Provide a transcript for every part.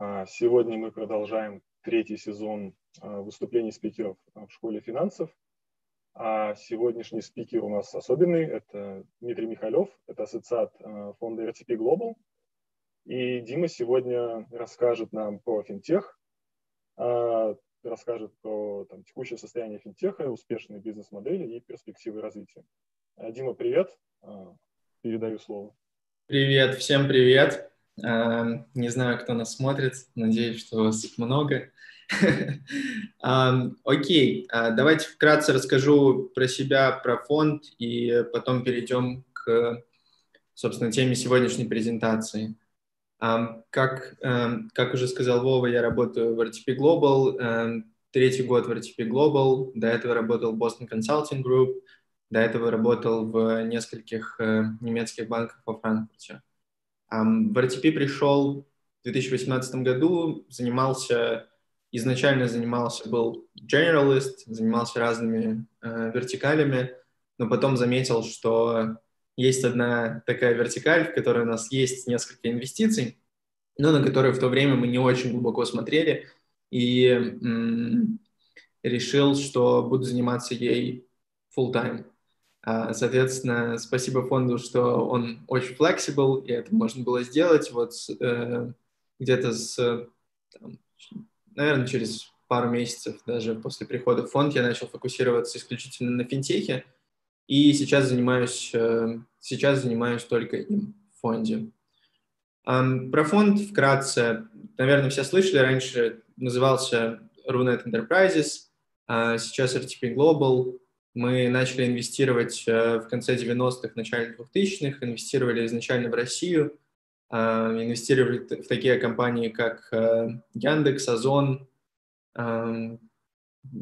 А, сегодня мы продолжаем третий сезон а, выступлений спикеров в школе финансов. А сегодняшний спикер у нас особенный. Это Дмитрий Михалев, это ассоциат а, фонда RTP Global. И Дима сегодня расскажет нам про финтех, расскажет про там, текущее состояние финтеха, успешные бизнес-модели и перспективы развития. Дима, привет. Передаю слово. Привет, всем привет. Эм, не знаю, кто нас смотрит, надеюсь, что вас много. Эм, окей, э, давайте вкратце расскажу про себя, про фонд, и потом перейдем к, собственно, теме сегодняшней презентации. Эм, как, как уже сказал Вова, я работаю в RTP Global, третий год в RTP Global, до этого работал в Boston Consulting Group, до этого работал в нескольких э, немецких банках во Франкфурте. В RTP пришел в 2018 году, занимался, изначально занимался, был generalist, занимался разными э, вертикалями, но потом заметил, что есть одна такая вертикаль, в которой у нас есть несколько инвестиций, но на которые в то время мы не очень глубоко смотрели, и м- решил, что буду заниматься ей full time. А, соответственно, спасибо фонду, что он очень flexible, и это можно было сделать вот э, где-то с, там, наверное, через пару месяцев даже после прихода в фонд я начал фокусироваться исключительно на финтехе, и сейчас занимаюсь, э, сейчас занимаюсь только им в фонде. Про фонд вкратце. Наверное, все слышали, раньше назывался Runet Enterprises, а сейчас RTP Global. Мы начали инвестировать э, в конце 90-х, начале 2000-х, инвестировали изначально в Россию, э, инвестировали в такие компании, как э, Яндекс, Озон,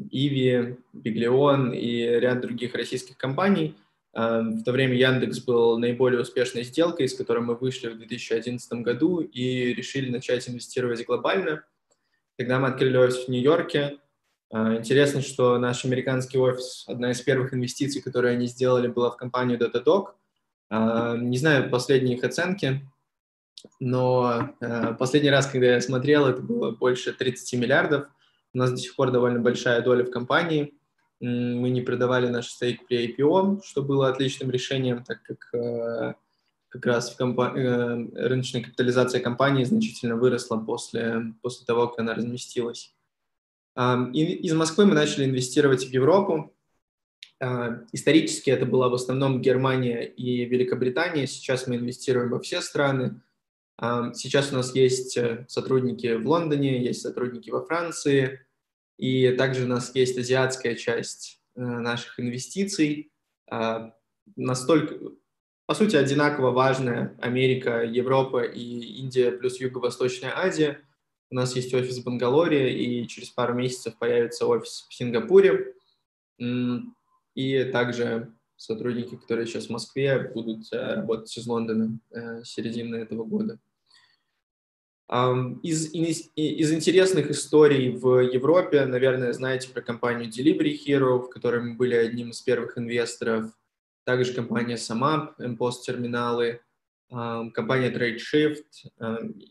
Иви, Биглион и ряд других российских компаний. В то время Яндекс был наиболее успешной сделкой, с которой мы вышли в 2011 году и решили начать инвестировать глобально. Когда мы открыли офис в Нью-Йорке, интересно, что наш американский офис, одна из первых инвестиций, которые они сделали, была в компанию Datadog. А, не знаю последние их оценки, но а, последний раз, когда я смотрел, это было больше 30 миллиардов. У нас до сих пор довольно большая доля в компании. Мы не продавали наш стейк при IPO, что было отличным решением, так как как раз в компа- э, рыночная капитализация компании значительно выросла после, после того, как она разместилась. Из Москвы мы начали инвестировать в Европу. А, исторически это была в основном Германия и Великобритания. Сейчас мы инвестируем во все страны. Сейчас у нас есть э, сотрудники в Лондоне, есть сотрудники во Франции, и также у нас есть азиатская часть э, наших инвестиций. А, настолько, по сути, одинаково важная Америка, Европа и Индия плюс Юго-Восточная Азия – у нас есть офис в Бангалоре, и через пару месяцев появится офис в Сингапуре. И также сотрудники, которые сейчас в Москве, будут э, работать из Лондона э, середины этого года. Из, из, из интересных историй в Европе, наверное, знаете про компанию Delivery Hero, в которой мы были одним из первых инвесторов. Также компания Samap, MPOS-терминалы, компания TradeShift,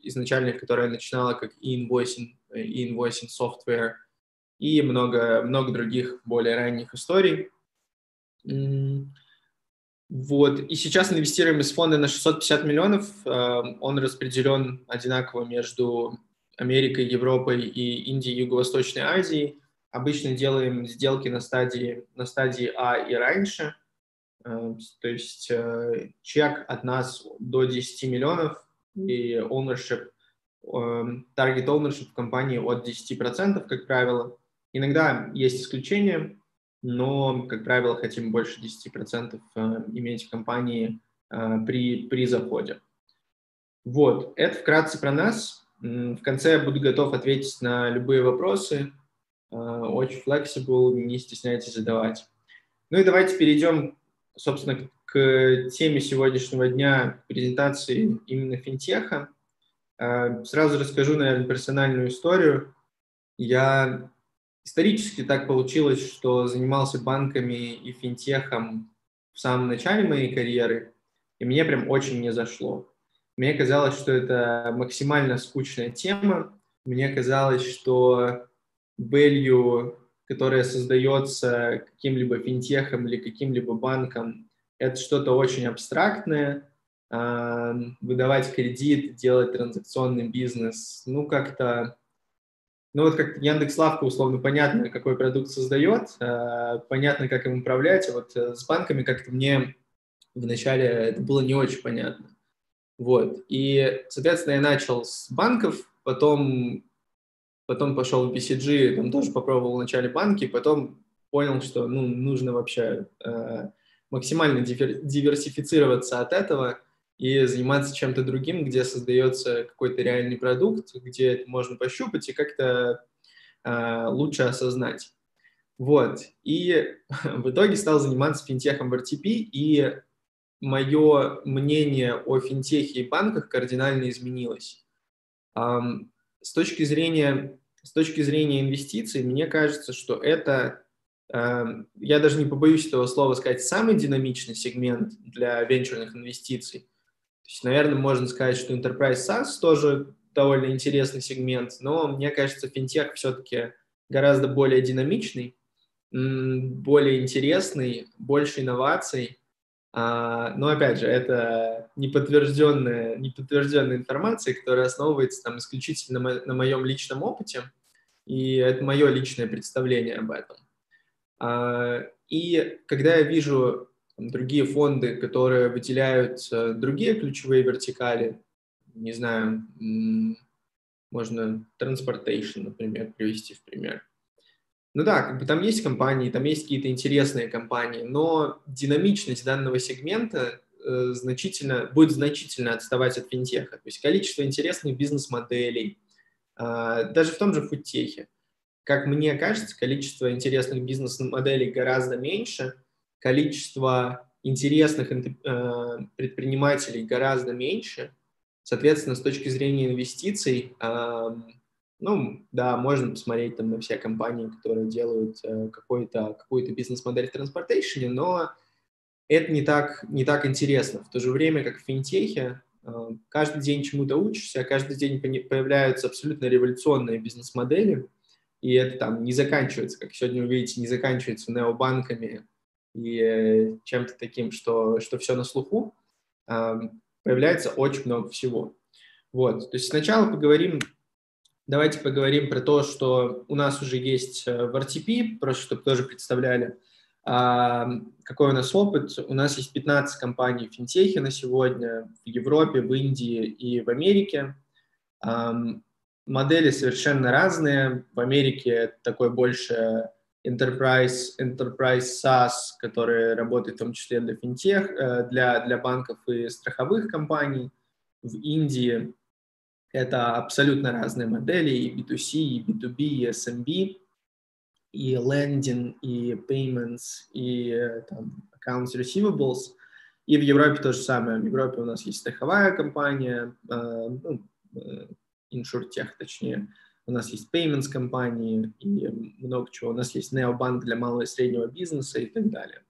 изначально которая начинала как e-invoicing, e-invoicing software и много, много других более ранних историй. Вот. И сейчас инвестируем из фонда на 650 миллионов. Он распределен одинаково между Америкой, Европой и Индией, Юго-Восточной Азией. Обычно делаем сделки на стадии, на стадии А и раньше – то есть э, чек от нас до 10 миллионов и ownership, эм, target ownership в компании от 10%, как правило. Иногда есть исключения, но, как правило, хотим больше 10% э, иметь в компании э, при, при заходе. Вот, это вкратце про нас. В конце я буду готов ответить на любые вопросы. Очень flexible, не стесняйтесь задавать. Ну и давайте перейдем собственно, к теме сегодняшнего дня презентации именно финтеха. А, сразу расскажу, наверное, персональную историю. Я исторически так получилось, что занимался банками и финтехом в самом начале моей карьеры, и мне прям очень не зашло. Мне казалось, что это максимально скучная тема, мне казалось, что value, которое создается каким-либо финтехом или каким-либо банком, это что-то очень абстрактное, а, выдавать кредит, делать транзакционный бизнес, ну, как-то ну вот как Яндекс Лавка, условно, понятно, какой продукт создает, а, понятно, как им управлять. А вот э, с банками как-то мне вначале это было не очень понятно. Вот. И, соответственно, я начал с банков, потом, потом пошел в BCG, там тоже попробовал вначале банки, потом понял, что ну, нужно вообще э, максимально диверсифицироваться от этого и заниматься чем-то другим, где создается какой-то реальный продукт, где это можно пощупать и как-то э, лучше осознать. Вот. И в итоге стал заниматься финтехом в RTP, и мое мнение о финтехе и банках кардинально изменилось. С точки зрения с точки зрения инвестиций, мне кажется, что это, uh, я даже не побоюсь этого слова сказать, самый динамичный сегмент для венчурных инвестиций. То есть, наверное, можно сказать, что Enterprise SaaS тоже довольно интересный сегмент, но мне кажется, финтех все-таки гораздо более динамичный, более интересный, больше инноваций. А, но, опять же, это неподтвержденная, неподтвержденная информация, которая основывается там исключительно на моем личном опыте, и это мое личное представление об этом. А, и когда я вижу другие фонды, которые выделяют другие ключевые вертикали, не знаю, можно transportation, например, привести в пример. Ну да, как бы там есть компании, там есть какие-то интересные компании, но динамичность данного сегмента э, значительно, будет значительно отставать от финтеха. То есть количество интересных бизнес-моделей, э, даже в том же фудтехе. Как мне кажется, количество интересных бизнес-моделей гораздо меньше – количество интересных э, предпринимателей гораздо меньше. Соответственно, с точки зрения инвестиций, ну, да, можно посмотреть там на все компании, которые делают э, какой-то, какую-то бизнес-модель в транспортейшене, но это не так, не так интересно. В то же время, как в финтехе, э, каждый день чему-то учишься, каждый день появляются абсолютно революционные бизнес-модели, и это там не заканчивается, как сегодня вы видите, не заканчивается необанками, и э, чем-то таким, что, что все на слуху, появляется очень много всего. Вот, то есть сначала поговорим, давайте поговорим про то, что у нас уже есть э, в RTP, просто чтобы тоже представляли, какой у нас опыт. У нас есть 15 компаний в финтехе на сегодня в Европе, в Индии и в Америке. Модели совершенно разные. В Америке такой больше Enterprise, Enterprise SaaS, который работает в том числе для финтех, э, для, для банков и страховых компаний. В Индии это абсолютно разные модели, и B2C, и B2B, и SMB, и lending, и payments, и э, там, accounts receivables. И в Европе то же самое. В Европе у нас есть страховая компания, э, ну, InsurTech точнее, у нас есть payments компании и много чего. У нас есть необанк для малого и среднего бизнеса и так далее.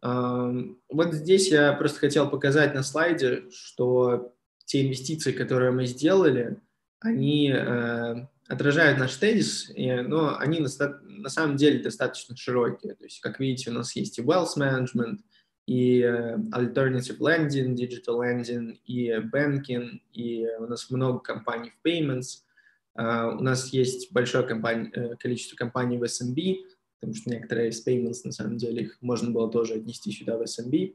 Вот здесь я просто хотел показать на слайде, что те инвестиции, которые мы сделали, они э, отражают наш тезис, но они на, на самом деле достаточно широкие. То есть, как видите, у нас есть и wealth management, и э, alternative lending, digital lending, и banking, и у нас много компаний в payments – Uh, у нас есть большое компания, э, количество компаний в SMB, потому что некоторые из payments, на самом деле, их можно было тоже отнести сюда в SMB.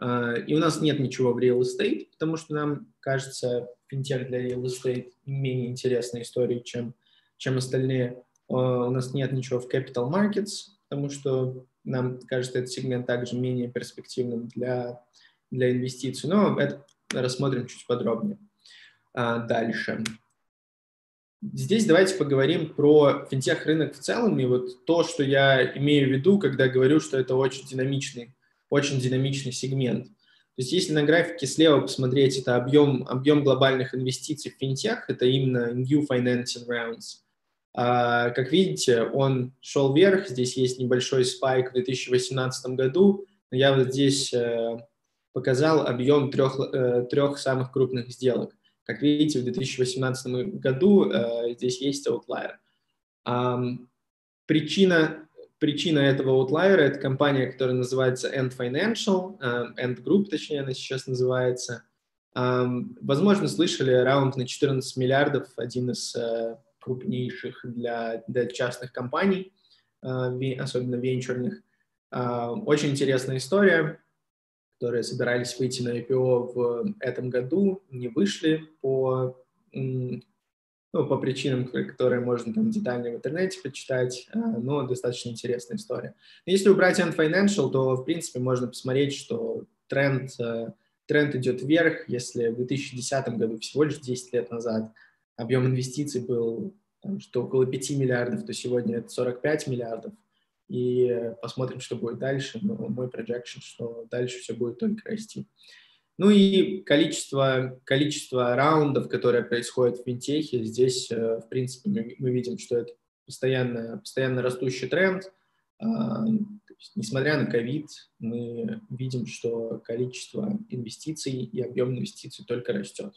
Uh, и у нас нет ничего в real estate, потому что нам кажется, финтех для real estate менее интересная история, чем, чем остальные. Uh, у нас нет ничего в capital markets, потому что нам кажется этот сегмент также менее перспективным для, для инвестиций. Но это рассмотрим чуть подробнее. Дальше. Здесь давайте поговорим про финтех-рынок в целом и вот то, что я имею в виду, когда говорю, что это очень динамичный, очень динамичный сегмент. То есть если на графике слева посмотреть, это объем, объем глобальных инвестиций в финтех, это именно new financing rounds. А, как видите, он шел вверх, здесь есть небольшой спайк в 2018 году, я вот здесь э, показал объем трех, э, трех самых крупных сделок. Как видите, в 2018 году э, здесь есть outlier. Причина, причина этого outlier – это компания, которая называется End Financial, End Group, точнее, она сейчас называется. Возможно, слышали раунд на 14 миллиардов, один из крупнейших для, для частных компаний, особенно венчурных. Очень интересная история которые собирались выйти на IPO в этом году, не вышли по, ну, по причинам, которые можно там детально в интернете почитать, а, но достаточно интересная история. Если убрать Ant Financial, то, в принципе, можно посмотреть, что тренд, э, тренд идет вверх. Если в 2010 году, всего лишь 10 лет назад, объем инвестиций был там, что около 5 миллиардов, то сегодня это 45 миллиардов – и посмотрим, что будет дальше. Но мой projection, что дальше все будет только расти. Ну и количество, количество раундов, которые происходят в финтехе, здесь, э, в принципе, мы, мы видим, что это постоянно, постоянно растущий тренд. А, несмотря на ковид, мы видим, что количество инвестиций и объем инвестиций только растет.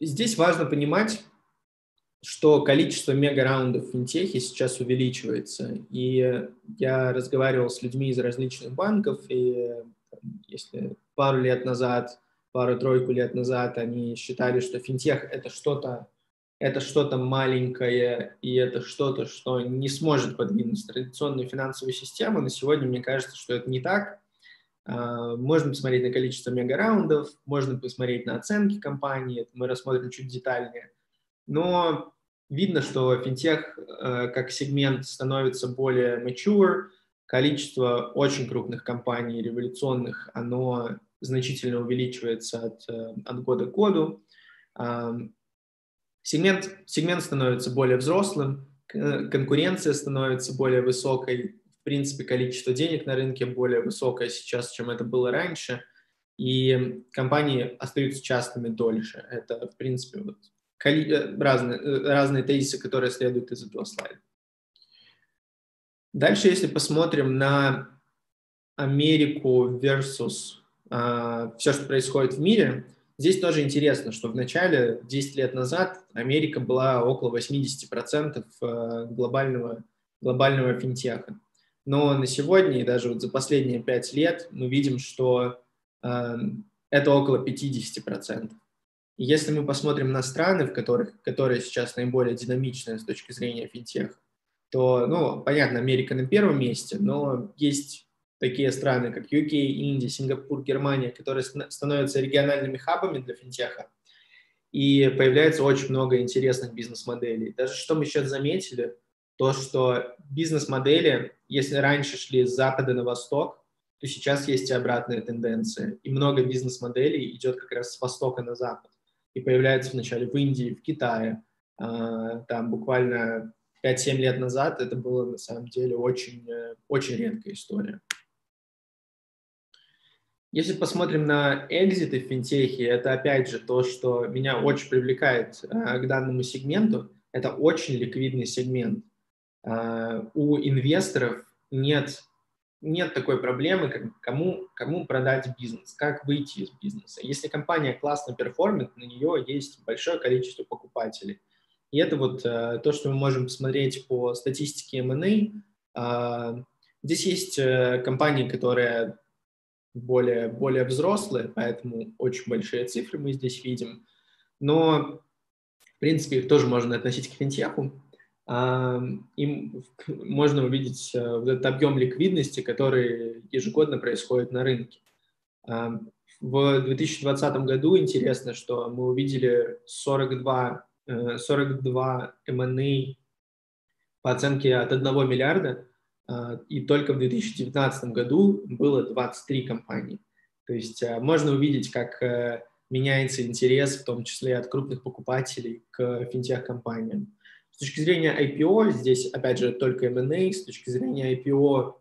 Здесь важно понимать, что количество мега-раундов в финтехе сейчас увеличивается. И я разговаривал с людьми из различных банков, и если пару лет назад, пару-тройку лет назад они считали, что финтех – это что-то это что-то маленькое, и это что-то, что не сможет подвинуть традиционную финансовую систему. На сегодня мне кажется, что это не так. А, можно посмотреть на количество мега-раундов, можно посмотреть на оценки компании, это мы рассмотрим чуть детальнее но видно, что финтех э, как сегмент становится более mature, количество очень крупных компаний, революционных, оно значительно увеличивается от, э, от года к году. Сегмент, сегмент становится более взрослым, конкуренция становится более высокой, в принципе, количество денег на рынке более высокое сейчас, чем это было раньше, и компании остаются частными дольше. Это, в принципе, вот разные, э, разные тезисы, которые следуют из этого слайда. Дальше, если посмотрим на Америку versus uh, все, что происходит в мире, здесь тоже интересно, что в начале, 10 лет назад, Америка была около 80% э, глобального, глобального финтеха. Но на сегодня и даже вот за последние 5 лет мы видим, что uh, это около 50%. Если мы посмотрим на страны, в которых, которые сейчас наиболее динамичные с точки зрения финтеха, то, ну, понятно, Америка на первом месте, но есть такие страны, как UK, Индия, Сингапур, Германия, которые становятся региональными хабами для финтеха, и появляется очень много интересных бизнес-моделей. Даже что мы сейчас заметили, то, что бизнес-модели, если раньше шли с запада на восток, то сейчас есть и обратная тенденция. И много бизнес-моделей идет как раз с востока на запад и появляется вначале в Индии, в Китае. А, там буквально 5-7 лет назад это было на самом деле очень, э, очень редкая история. Если посмотрим на экзиты в финтехе, это опять же то, что меня очень привлекает а, к данному сегменту. Это очень ликвидный сегмент. А, у инвесторов нет нет такой проблемы, как кому, кому продать бизнес, как выйти из бизнеса. Если компания классно перформит, на нее есть большое количество покупателей. И это вот э, то, что мы можем посмотреть по статистике M&A. Э, здесь есть э, компании, которые более, более взрослые, поэтому очень большие цифры мы здесь видим. Но, в принципе, их тоже можно относить к финтеху им можно увидеть э, вот этот объем ликвидности, который ежегодно происходит на рынке. В 2020 году интересно, что мы увидели 42, 42 M&A по оценке от 1 миллиарда, а, и только в 2019 году было 23 компании. То есть э, можно увидеть, как э, меняется интерес, в том числе от крупных покупателей к финтех-компаниям. С точки зрения IPO, здесь, опять же, только M&A, с точки зрения IPO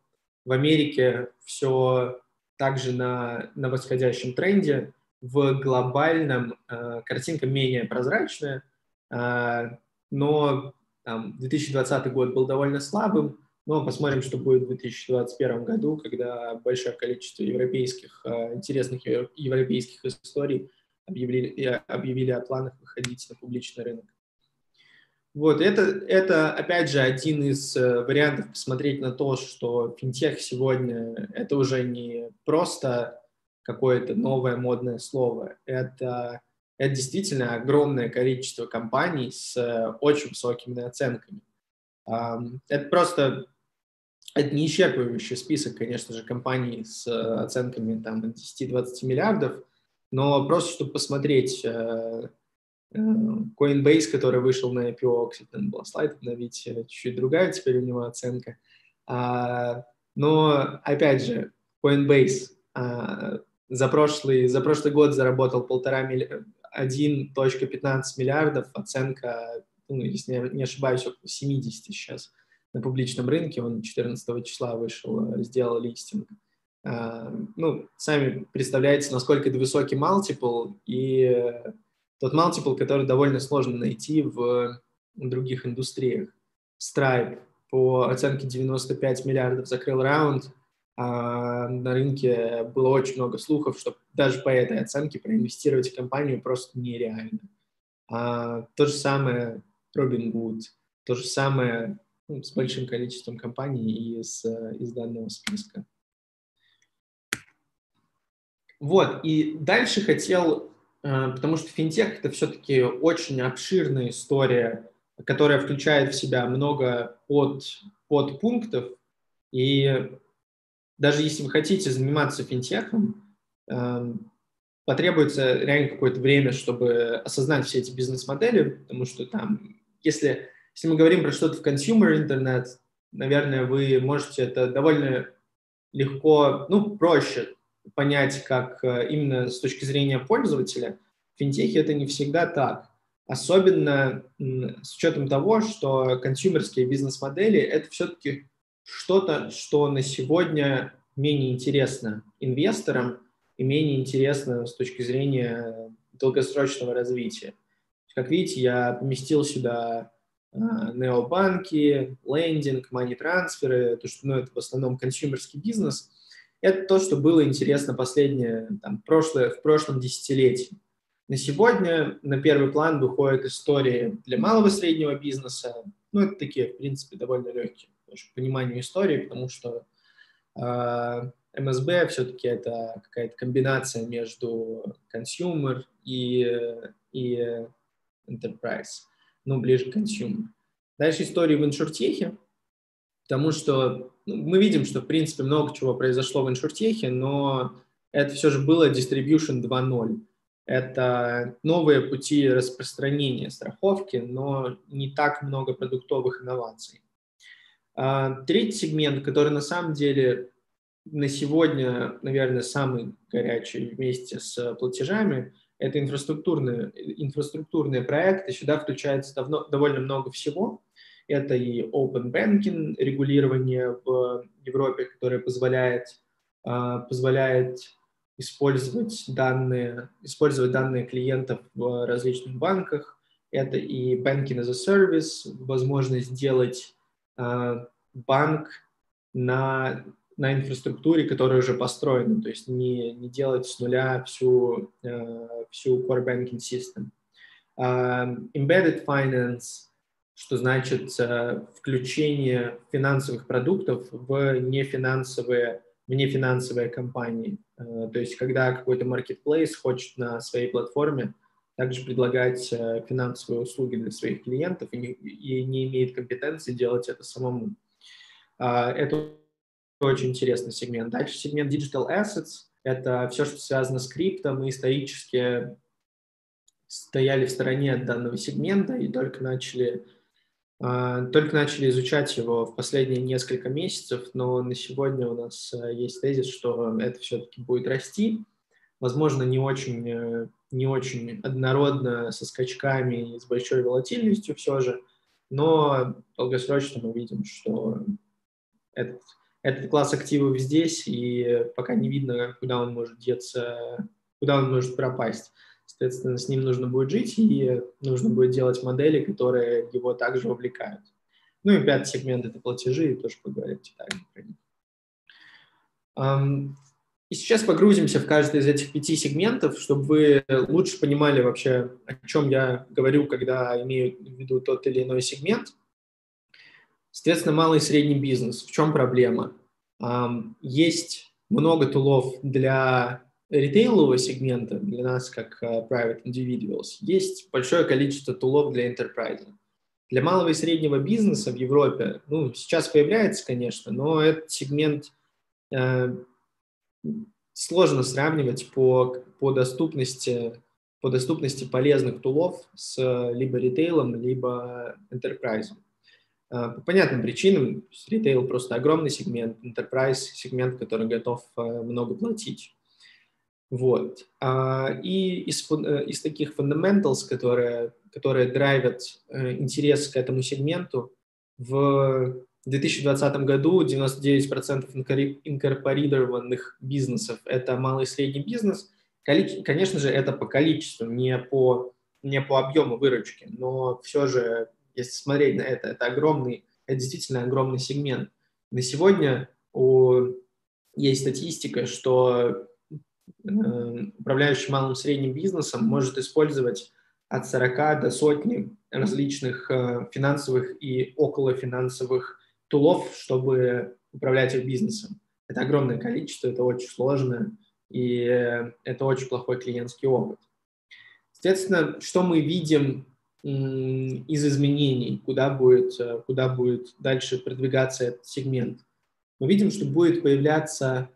в Америке все также на, на восходящем тренде, в глобальном э, картинка менее прозрачная, э, но там, 2020 год был довольно слабым, Но посмотрим, что будет в 2021 году, когда большое количество европейских, э, интересных европейских историй объявили, объявили о планах выходить на публичный рынок. Вот, это, это, опять же, один из э, вариантов посмотреть на то, что финтех сегодня – это уже не просто какое-то новое модное слово, это, это действительно огромное количество компаний с э, очень высокими оценками. Это просто это не исчерпывающий список, конечно же, компаний с э, оценками там, 10-20 миллиардов, но просто чтобы посмотреть Coinbase, который вышел на IPO, кстати, там был слайд обновить, э, чуть-чуть другая теперь у него оценка. А, но, опять же, Coinbase а, за, прошлый, за прошлый год заработал полтора милли... 1.15 миллиардов, оценка, ну, если я не ошибаюсь, около 70 сейчас на публичном рынке, он 14 числа вышел, э, сделал листинг. А, ну, сами представляете, насколько это высокий мультипл, и тот multiple, который довольно сложно найти в других индустриях. Stripe по оценке 95 миллиардов закрыл раунд, а на рынке было очень много слухов, что даже по этой оценке проинвестировать в компанию просто нереально. А, то же самое Robinhood, то же самое ну, с большим количеством компаний из, из данного списка. Вот, и дальше хотел потому что финтех – это все-таки очень обширная история, которая включает в себя много под, подпунктов, и даже если вы хотите заниматься финтехом, эм, потребуется реально какое-то время, чтобы осознать все эти бизнес-модели, потому что там, если, если мы говорим про что-то в consumer интернет, наверное, вы можете это довольно легко, ну, проще понять, как э, именно с точки зрения пользователя. В финтехе это не всегда так. Особенно с учетом того, что консюмерские бизнес-модели – это все-таки что-то, что на сегодня менее интересно инвесторам и менее интересно с точки зрения долгосрочного развития. Как видите, я поместил сюда э, необанки, лендинг, мани-трансферы, то, что ну, это в основном консюмерский бизнес – это то, что было интересно последнее, там, прошлое, в прошлом десятилетии. На сегодня на первый план выходят истории для малого и среднего бизнеса. Ну, это такие, в принципе, довольно легкие по пониманию истории, потому что э, МСБ все-таки это какая-то комбинация между consumer и, и enterprise, ну, ближе к consumer. Дальше истории в иншуртехе, потому что ну, мы видим, что, в принципе, много чего произошло в иншуртехе, но это все же было Distribution 2.0. Это новые пути распространения страховки, но не так много продуктовых инноваций. А, третий сегмент, который на самом деле на сегодня, наверное, самый горячий вместе с платежами, это инфраструктурные, инфраструктурные проекты. Сюда включается давно, довольно много всего. Это и open banking, регулирование в Европе, которое позволяет, а, позволяет использовать данные, использовать данные клиентов в различных банках. Это и banking as a service, возможность сделать а, банк на, на инфраструктуре, которая уже построена, то есть не, не делать с нуля всю, а, всю core banking system. Embedded finance – что значит э, включение финансовых продуктов в нефинансовые, в нефинансовые компании. Э, то есть когда какой-то marketplace хочет на своей платформе также предлагать э, финансовые услуги для своих клиентов и не, и не имеет компетенции делать это самому. Это очень интересный сегмент. Дальше сегмент Digital Assets. Это все, что связано с крипто. Мы исторически стояли в стороне от данного сегмента и только начали а, только начали изучать его в последние несколько месяцев, но на сегодня у нас э, есть тезис, что это все-таки будет расти. Возможно, не очень, э, не очень однородно, со скачками и с большой волатильностью все же, но долгосрочно мы видим, что этот, этот класс активов здесь, и пока не видно, куда он может деться, куда он может пропасть. Соответственно, с ним нужно будет жить, и нужно будет делать модели, которые его также увлекают. Ну и пятый сегмент – это платежи, и тоже поговорим детально про них. И сейчас погрузимся в каждый из этих пяти сегментов, чтобы вы лучше понимали вообще, о чем я говорю, когда имею в виду тот или иной сегмент. Соответственно, малый и средний бизнес. В чем проблема? Есть много тулов для ритейлового сегмента, для нас как э, private individuals. Есть большое количество тулов для enterprise. Для малого и среднего бизнеса в Европе, ну, сейчас появляется, конечно, но этот сегмент э, сложно сравнивать по, по, доступности, по доступности полезных тулов с либо ритейлом, либо enterprise. По понятным причинам, ритейл просто огромный сегмент, enterprise сегмент, который готов э, много платить. Вот. А, и из, э, из таких fundamentals, которые, которые драйвят э, интерес к этому сегменту, в в 2020 году 99% инкорпорированных бизнесов – это малый и средний бизнес. Конечно же, это по количеству, не по, не по объему выручки, но все же, если смотреть на это, это огромный, это действительно огромный сегмент. На сегодня у, есть статистика, что управляющий малым и средним бизнесом может использовать от 40 до сотни различных э, финансовых и околофинансовых тулов, чтобы управлять их бизнесом. Это огромное количество, это очень сложно, и это очень плохой клиентский опыт. Соответственно, что мы видим из изменений, куда будет, куда будет дальше продвигаться этот сегмент? Мы видим, что будет появляться,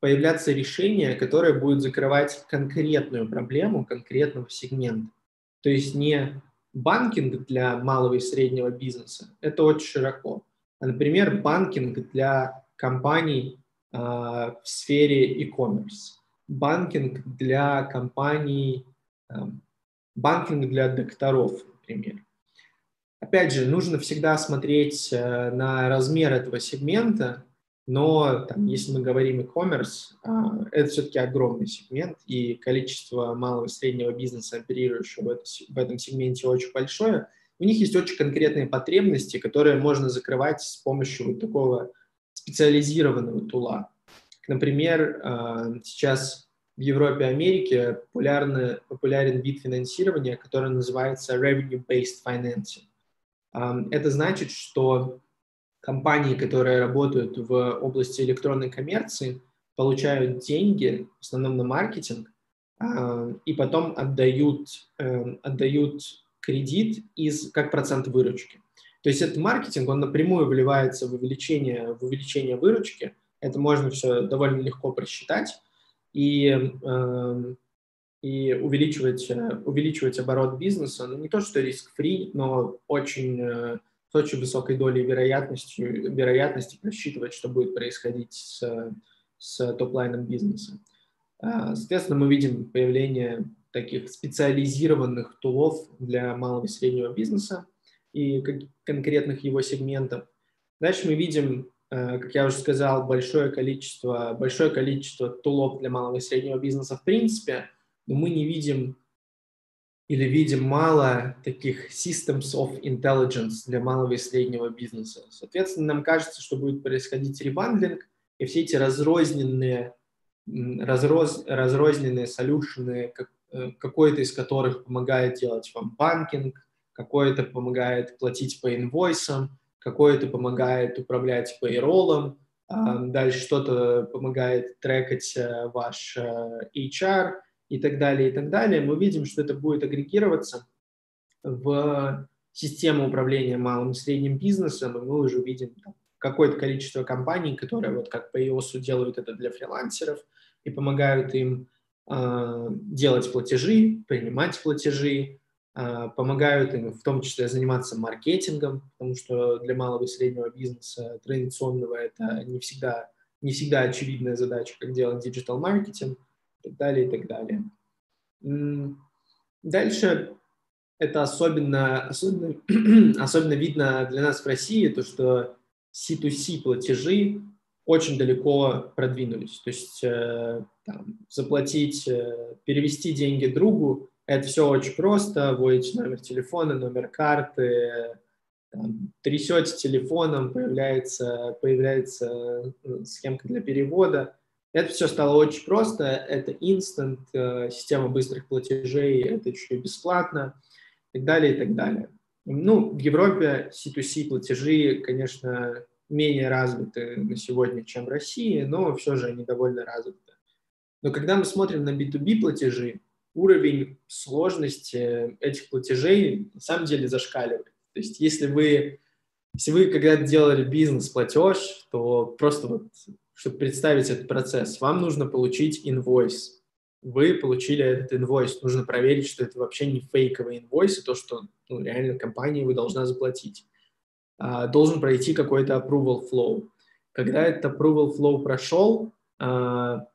появляться решение, которое будет закрывать конкретную проблему конкретного сегмента. То есть не банкинг для малого и среднего бизнеса, это очень широко. Например, банкинг для компаний э, в сфере e-commerce, банкинг для компаний, э, банкинг для докторов, например. Опять же, нужно всегда смотреть э, на размер этого сегмента, но там, если мы говорим e-commerce, э, это все-таки огромный сегмент, и количество малого и среднего бизнеса, оперирующего в этом сегменте, очень большое – у них есть очень конкретные потребности, которые можно закрывать с помощью вот такого специализированного тула. Например, а, сейчас в Европе и Америке популярны, популярен вид финансирования, который называется revenue-based financing. А, это значит, что компании, которые работают в области электронной коммерции, получают деньги, в основном на маркетинг, а, и потом отдают, э, отдают кредит из, как процент выручки. То есть этот маркетинг, он напрямую вливается в увеличение, в увеличение выручки. Это можно все довольно легко просчитать и, э, и увеличивать, увеличивать оборот бизнеса. Ну, не то, что риск-фри, но очень, э, с очень высокой долей вероятности, вероятности просчитывать, что будет происходить с, с топ-лайном бизнеса. Э, соответственно, мы видим появление таких специализированных тулов для малого и среднего бизнеса и конкретных его сегментов. Дальше мы видим, э, как я уже сказал, большое количество, большое количество tool ов для малого и среднего бизнеса в принципе, но мы не видим или видим мало таких systems of intelligence для малого и среднего бизнеса. Соответственно, нам кажется, что будет происходить rebundling, и все эти разрозненные, разроз, разрозненные solution ы, как, Э, какой-то из которых помогает делать вам банкинг, какой-то помогает платить по инвойсам, какой-то помогает управлять пейролом, а, дальше что-то помогает трекать э, ваш э, HR и так далее, и так далее. Мы видим, что это будет агрегироваться в систему управления малым и средним бизнесом, и мы уже видим какое-то количество компаний, которые вот как по EOS делают это для фрилансеров и помогают им а, делать платежи, принимать платежи, а, помогают им в том числе заниматься маркетингом, потому что для малого и среднего бизнеса традиционного это не всегда, не всегда очевидная задача, как делать digital маркетинг так далее, и так далее. Дальше это особенно, особенно, особенно видно для нас в России, то, что C2C платежи очень далеко продвинулись. То есть э, там, заплатить, э, перевести деньги другу, это все очень просто, вводите номер телефона, номер карты, там, трясете телефоном, появляется, появляется э, схемка для перевода. Это все стало очень просто. Это instant, э, система быстрых платежей, это еще и бесплатно, и так далее, и так далее. Ну, в Европе C2C платежи, конечно, менее развиты на сегодня, чем в России, но все же они довольно развиты. Но когда мы смотрим на B2B платежи, уровень сложности этих платежей на самом деле зашкаливает. То есть если вы, если вы когда-то делали бизнес-платеж, то просто вот, чтобы представить этот процесс, вам нужно получить инвойс. Вы получили этот инвойс, нужно проверить, что это вообще не фейковый инвойс, и то, что ну, реально компания вы должна заплатить. А, должен пройти какой-то approval flow. Когда этот approval flow прошел, а,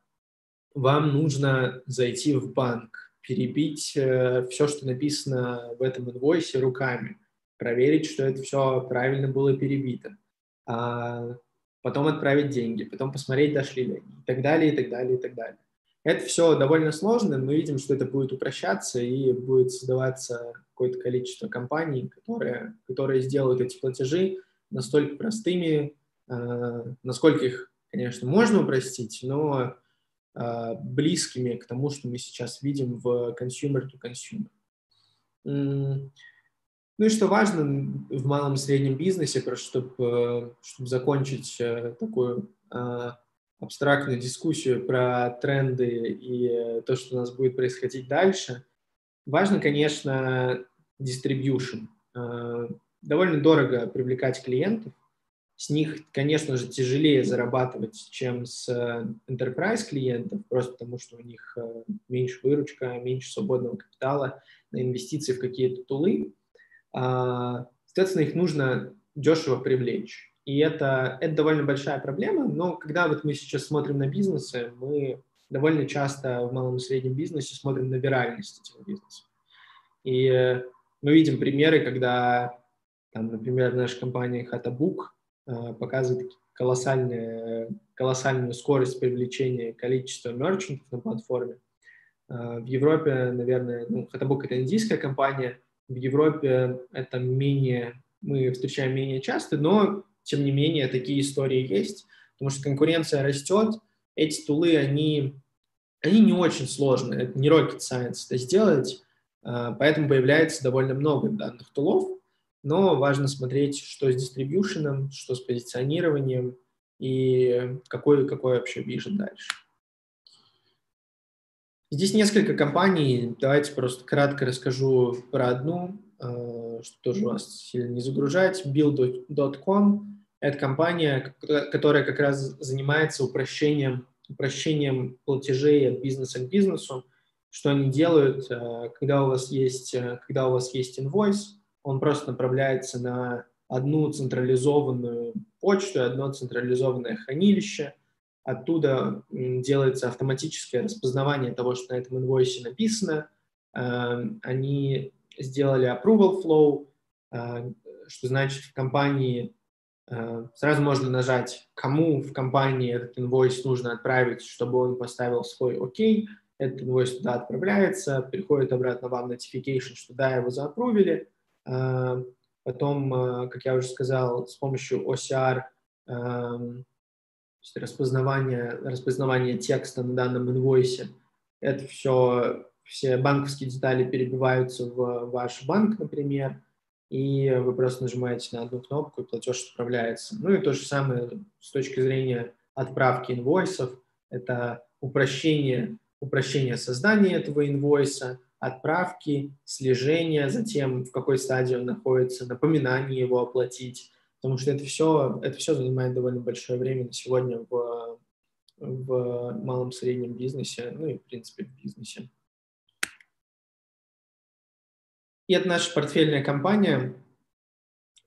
вам нужно зайти в банк, перебить э, все, что написано в этом инвойсе руками, проверить, что это все правильно было перебито, а потом отправить деньги, потом посмотреть, дошли ли они, и так далее, и так далее, и так далее. Это все довольно сложно, мы видим, что это будет упрощаться и будет создаваться какое-то количество компаний, которые, которые сделают эти платежи настолько простыми, э, насколько их, конечно, можно упростить, но э, близкими к тому, что мы сейчас видим в consumer-to-consumer. -consumer. Ну и что важно в малом и среднем бизнесе, просто чтобы, чтобы закончить э, такую э, абстрактную дискуссию про тренды и то, что у нас будет происходить дальше, важно, конечно, distribution. Э, довольно дорого привлекать клиентов, с них, конечно же, тяжелее зарабатывать, чем с enterprise клиентов, просто потому что у них меньше выручка, меньше свободного капитала на инвестиции в какие-то тулы. А, соответственно, их нужно дешево привлечь. И это, это довольно большая проблема, но когда вот мы сейчас смотрим на бизнесы, мы довольно часто в малом и среднем бизнесе смотрим на виральность этих бизнесов. И э, мы видим примеры, когда, там, например, наша компания Hatabook э, показывает колоссальную, колоссальную скорость привлечения количества мерчантов на платформе. Э, в Европе, наверное, ну, Hatabook — это индийская компания, в Европе это менее, мы встречаем менее часто, но тем не менее такие истории есть, потому что конкуренция растет, эти тулы, они, они не очень сложные, это не rocket science это сделать, а, поэтому появляется довольно много данных тулов, но важно смотреть, что с дистрибьюшеном, что с позиционированием и какой, какой вообще вижен дальше. Здесь несколько компаний, давайте просто кратко расскажу про одну, э, что тоже вас сильно не загружать. Build.com – это компания, которая как раз занимается упрощением, упрощением платежей от бизнеса к бизнесу. Что они делают, э, когда у вас есть, э, когда у вас есть инвойс, он просто направляется на одну централизованную почту, одно централизованное хранилище – Оттуда делается автоматическое распознавание того, что на этом инвойсе написано. Эм, они сделали approval flow, э, что значит в компании э, сразу можно нажать, кому в компании этот инвойс нужно отправить, чтобы он поставил свой ОК. Этот инвойс туда отправляется, приходит обратно вам notification, что да, его заапрувили. Э, потом, как я уже сказал, с помощью OCR эм, есть распознавание, распознавание текста на данном инвойсе. Это все, все банковские детали перебиваются в ваш банк, например, и вы просто нажимаете на одну кнопку, и платеж отправляется. Ну и то же самое с точки зрения отправки инвойсов. Это упрощение, упрощение создания этого инвойса, отправки, слежения, затем в какой стадии он находится, напоминание его оплатить, потому что это все, это все занимает довольно большое время на сегодня в, в малом среднем бизнесе, ну и в принципе в бизнесе. И это наша портфельная компания.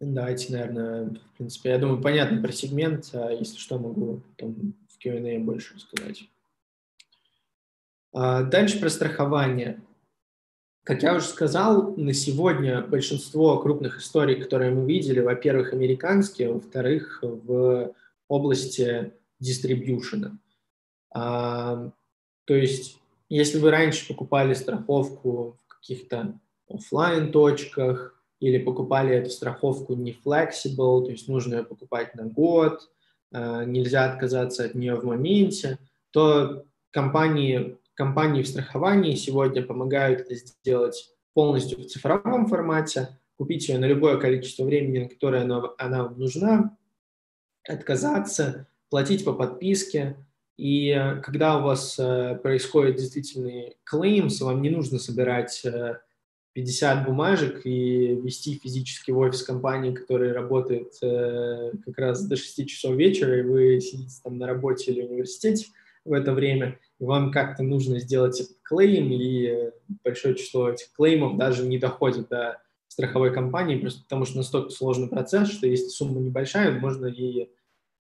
Давайте, наверное, в принципе, я думаю, понятно про сегмент. А если что, могу потом в Q&A больше рассказать. А дальше про страхование. Как я уже сказал, на сегодня большинство крупных историй, которые мы видели, во-первых, американские, во-вторых, в области дистрибьюшена. А, то есть, если вы раньше покупали страховку в каких-то офлайн точках или покупали эту страховку не flexible, то есть нужно ее покупать на год, э, нельзя отказаться от нее в моменте, то компании, компании в страховании сегодня помогают это сделать полностью в цифровом формате, купить ее на любое количество времени, на которое она, она вам нужна, отказаться, платить по подписке. И э, когда у вас э, происходит действительный claims, вам не нужно собирать э, 50 бумажек и вести физический офис компании, который работает э, как раз до 6 часов вечера, и вы сидите там на работе или университете в это время, и вам как-то нужно сделать этот клейм, и большое число этих клеймов даже не доходит до страховой компании, просто потому что настолько сложный процесс, что если сумма небольшая, можно и,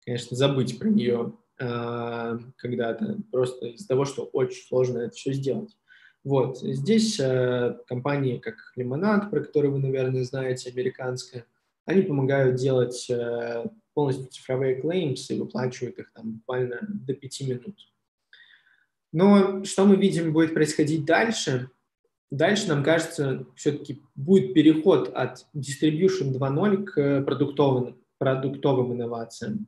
конечно, забыть про нее э, когда-то, просто из-за того, что очень сложно это все сделать. Вот, здесь э, компании, как Лимонад, про который вы, наверное, знаете, американская, они помогают делать э, полностью цифровые claims и выплачивают их там буквально до 5 минут. Но что мы видим будет происходить дальше? Дальше, нам кажется, все-таки будет переход от Distribution 2.0 к продуктовым, продуктовым инновациям.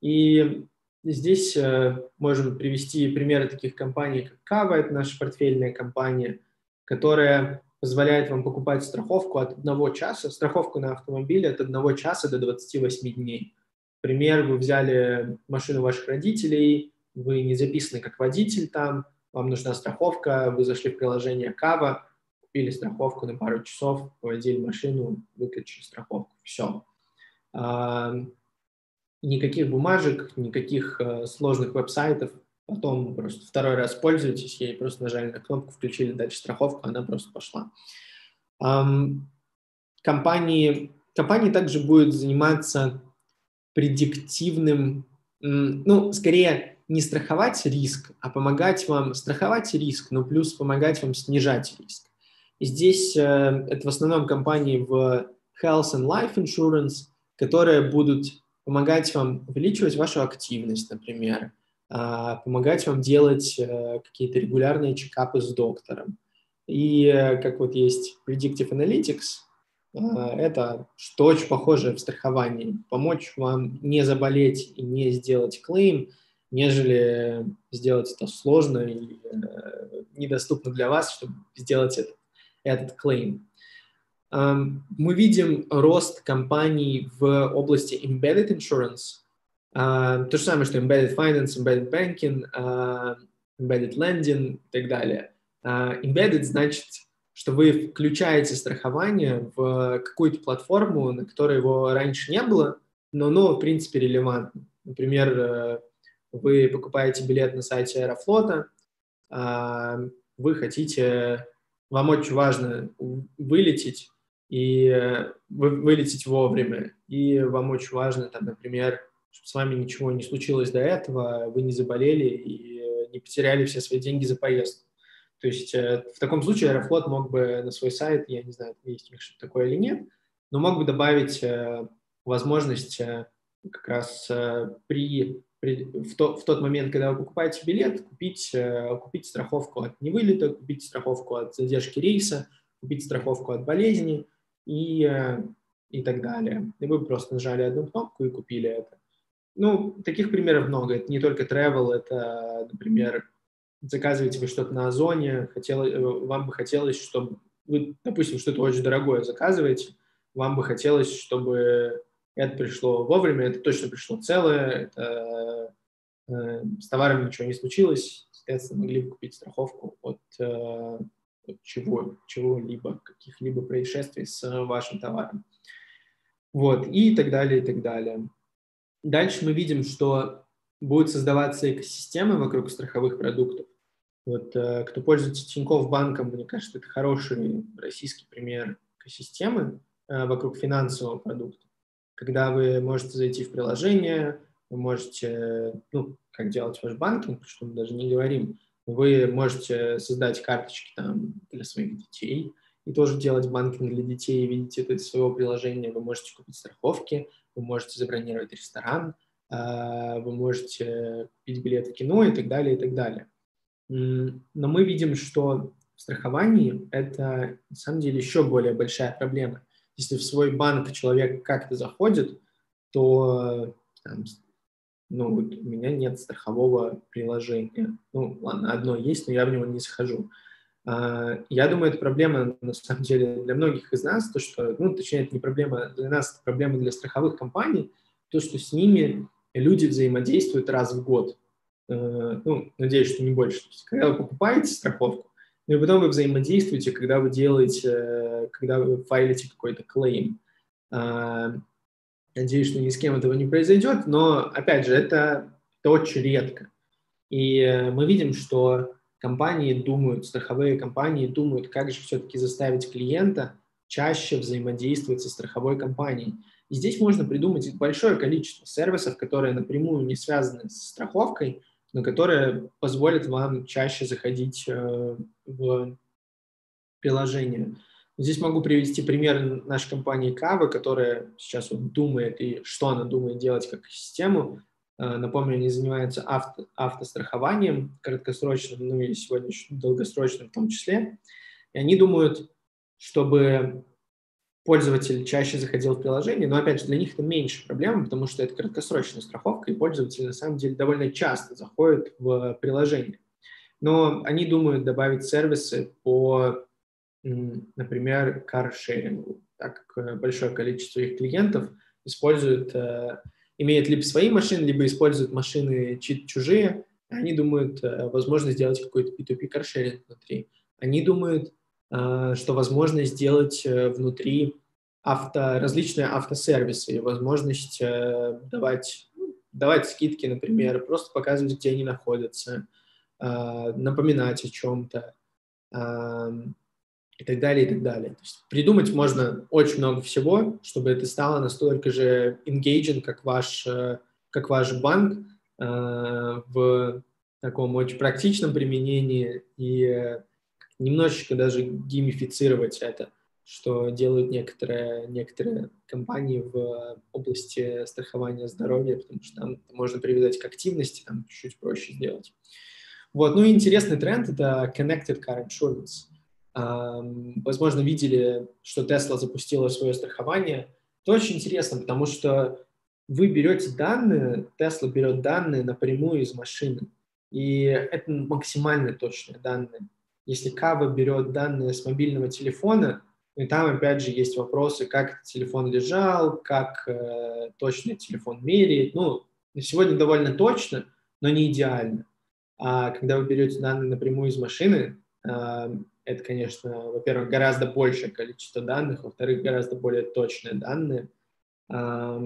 И Здесь э, можем привести примеры таких компаний, как Кава, это наша портфельная компания, которая позволяет вам покупать страховку от одного часа, страховку на автомобиль от одного часа до 28 дней. Пример, вы взяли машину ваших родителей, вы не записаны как водитель там, вам нужна страховка, вы зашли в приложение Кава, купили страховку на пару часов, поводили машину, выключили страховку, все никаких бумажек, никаких э, сложных веб-сайтов. Потом просто второй раз пользуетесь ей, просто нажали на кнопку, включили дальше страховку, она просто пошла. Компании, компании также будут заниматься предиктивным, ну, скорее не страховать риск, а помогать вам страховать риск, но плюс помогать вам снижать риск. И здесь э, это в основном компании в Health and Life Insurance, которые будут помогать вам увеличивать вашу активность, например, а, помогать вам делать э, какие-то регулярные чекапы с доктором. И э, как вот есть Predictive Analytics, это что очень похоже в страховании. Помочь вам не заболеть и не сделать клейм, нежели сделать это сложно и э, недоступно для вас, чтобы сделать этот, этот клейм. Мы видим рост компаний в области embedded insurance, то же самое, что embedded finance, embedded banking, embedded lending и так далее. Embedded значит, что вы включаете страхование в какую-то платформу, на которой его раньше не было, но оно, в принципе, релевантно. Например, э, вы покупаете билет на сайте Аэрофлота, вы хотите, вам очень важно вылететь и э, вы, вылететь вовремя. И вам очень важно, там, например, чтобы с вами ничего не случилось до этого, вы не заболели и не потеряли все свои деньги за поездку. То есть э, в таком случае Аэрофлот мог бы на свой сайт, я не знаю, есть у них что-то такое или нет, но мог бы добавить э, возможность как раз при в, то, в тот момент, когда вы покупаете билет, купить, купить страховку от невылета, купить страховку от задержки рейса, купить страховку от болезни – и, э, и так далее. И вы просто нажали одну кнопку и купили это. Ну, таких примеров много. Это не только travel, это, например, заказываете вы что-то на Озоне, хотел, э, вам бы хотелось, чтобы вы, допустим, что-то очень дорогое заказываете, вам бы хотелось, чтобы это пришло вовремя, это точно пришло целое, это, э, с товаром ничего не случилось, соответственно, могли бы купить страховку от э, чего, чего-либо, каких-либо происшествий с вашим товаром. Вот, и так далее, и так далее. Дальше мы видим, что будут создаваться экосистемы вокруг страховых продуктов. Вот, э, кто пользуется Тинькофф банком, мне кажется, это хороший российский пример экосистемы э, вокруг финансового продукта. Когда вы можете зайти в приложение, вы можете, ну, как делать ваш банкинг, что мы даже не говорим, вы можете создать карточки там для своих детей и тоже делать банкинг для детей, видеть это из своего приложения. Вы можете купить страховки, вы можете забронировать ресторан, а, вы можете купить билет в кино и так далее, и так далее. Но мы видим, что в страховании это на самом деле еще более большая проблема. Если в свой банк человек как-то заходит, то там, ну, вот у меня нет страхового приложения. Ну, ладно, одно есть, но я в него не захожу. А, я думаю, это проблема, на самом деле, для многих из нас, то, что, ну, точнее, это не проблема для нас, это проблема для страховых компаний, то, что с ними люди взаимодействуют раз в год. Э, ну, надеюсь, что не больше. когда вы покупаете страховку, ну и потом вы взаимодействуете, когда вы делаете, когда вы файлите какой-то клейм. А, надеюсь, что ни с кем этого не произойдет, но, опять же, это, это очень редко. И э, мы видим, что компании думают, страховые компании думают, как же все-таки заставить клиента чаще взаимодействовать со страховой компанией. И здесь можно придумать большое количество сервисов, которые напрямую не связаны с страховкой, но которые позволят вам чаще заходить э, в приложение. Здесь могу привести пример нашей компании Кава, которая сейчас вот думает и что она думает делать как систему. Э, напомню, они занимаются авто, автострахованием краткосрочным, ну и сегодня долгосрочным в том числе. И они думают, чтобы пользователь чаще заходил в приложение, но, опять же, для них это меньше проблема, потому что это краткосрочная страховка, и пользователь, на самом деле, довольно часто заходит в приложение. Но они думают добавить сервисы по, например, каршерингу, так как большое количество их клиентов используют, э, имеют либо свои машины, либо используют машины чужие, они думают, э, возможно сделать какой-то P2P каршеринг внутри. Они думают, что возможно сделать э, внутри авто, различные автосервисы, возможность э, давать, давать скидки, например, просто показывать, где они находятся, напоминать о чем-то и так далее, и так далее. То есть придумать можно очень много всего, чтобы это стало настолько же engaging, как ваш, как ваш банк в таком очень практичном применении и немножечко даже геймифицировать это, что делают некоторые, некоторые компании в области страхования здоровья, потому что там можно привязать к активности, там чуть-чуть проще сделать. Вот. Ну и интересный тренд – это Connected Car Insurance. Um, возможно, видели, что Tesla запустила свое страхование. Это очень интересно, потому что вы берете данные, Tesla берет данные напрямую из машины, и это максимально точные данные если Кава берет данные с мобильного телефона, и там, опять же, есть вопросы, как телефон лежал, как э, точно телефон меряет. Ну, сегодня довольно точно, но не идеально. А когда вы берете данные напрямую из машины, э, это, конечно, во-первых, гораздо большее количество данных, во-вторых, гораздо более точные данные. Э,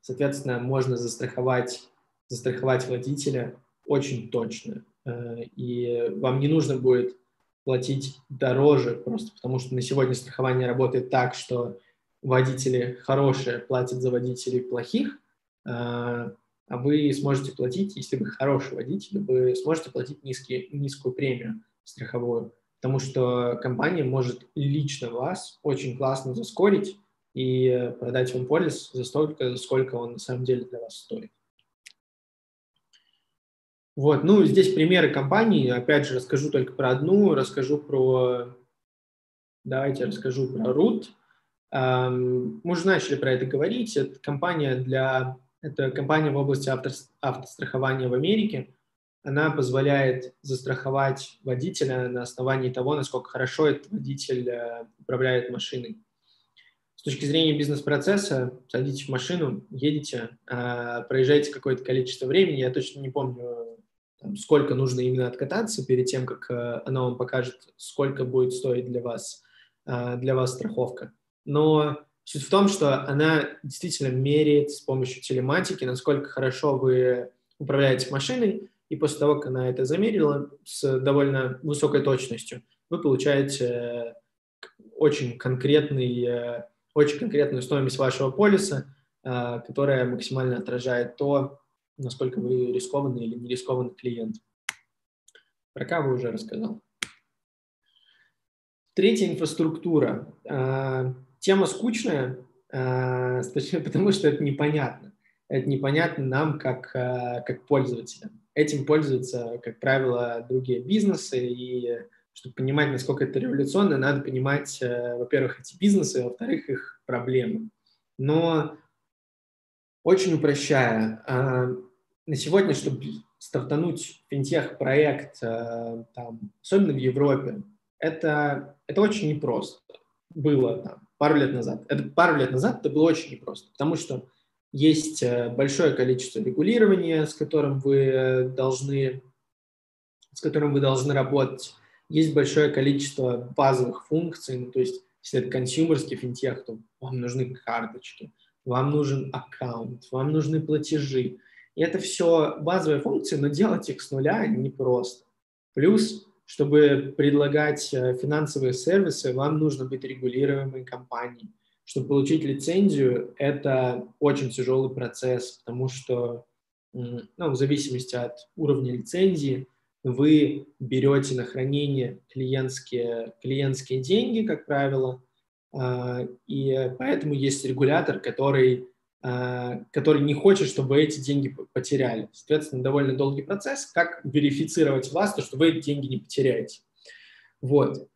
соответственно, можно застраховать, застраховать водителя очень точно. Э, и вам не нужно будет платить дороже, просто потому что на сегодня страхование работает так, что водители хорошие платят за водителей плохих, а, а вы сможете платить, если вы хороший водитель, вы сможете платить низкий, низкую премию страховую, потому что компания может лично вас очень классно заскорить и продать вам полис за столько, сколько он на самом деле для вас стоит. Вот, ну, здесь примеры компаний, опять же, расскажу только про одну, расскажу про, давайте расскажу про Root. Мы уже начали про это говорить, это компания для, это компания в области авто, автострахования в Америке, она позволяет застраховать водителя на основании того, насколько хорошо этот водитель э, управляет машиной. С точки зрения бизнес-процесса, садитесь в машину, едете, а, проезжаете какое-то количество времени, я точно не помню там, сколько нужно именно откататься перед тем, как э, она вам покажет, сколько будет стоить для вас, э, для вас страховка. Но суть в том, что она действительно меряет с помощью телематики, насколько хорошо вы управляете машиной, и после того, как она это замерила с довольно высокой точностью, вы получаете э, очень, конкретный, очень конкретную стоимость вашего полиса, которая максимально отражает то, насколько вы рискованный или не рискованный клиент. Про каву уже рассказал. Третья инфраструктура. А, тема скучная, а, потому что это непонятно. Это непонятно нам, как, а, как пользователям. Этим пользуются, как правило, другие бизнесы, и Чтобы понимать, насколько это революционно, надо понимать, э, во-первых, эти бизнесы, во-вторых, их проблемы. Но очень упрощая, э, на сегодня, чтобы стартануть финтех-проект, э, там, особенно в Европе, это, это очень непросто. Было там, пару лет назад. Это, пару лет назад это было очень непросто, потому что есть э, большое количество регулирования, с которым вы должны, с которым вы должны работать. Есть большое количество базовых функций, ну, то есть если это консюмерский финтех, то вам нужны карточки, вам нужен аккаунт, вам нужны платежи. И это все базовые функции, но делать их с нуля непросто. Плюс, чтобы предлагать э, финансовые сервисы, вам нужно быть регулируемой компанией. Чтобы получить лицензию, это очень тяжелый процесс, потому что ну, в зависимости от уровня лицензии вы берете на хранение клиентские, клиентские деньги, как правило, и поэтому есть регулятор, который а, который не хочет, чтобы эти деньги потеряли. Соответственно, довольно долгий процесс, как верифицировать вас, то, что вы эти деньги не потеряете. Вот.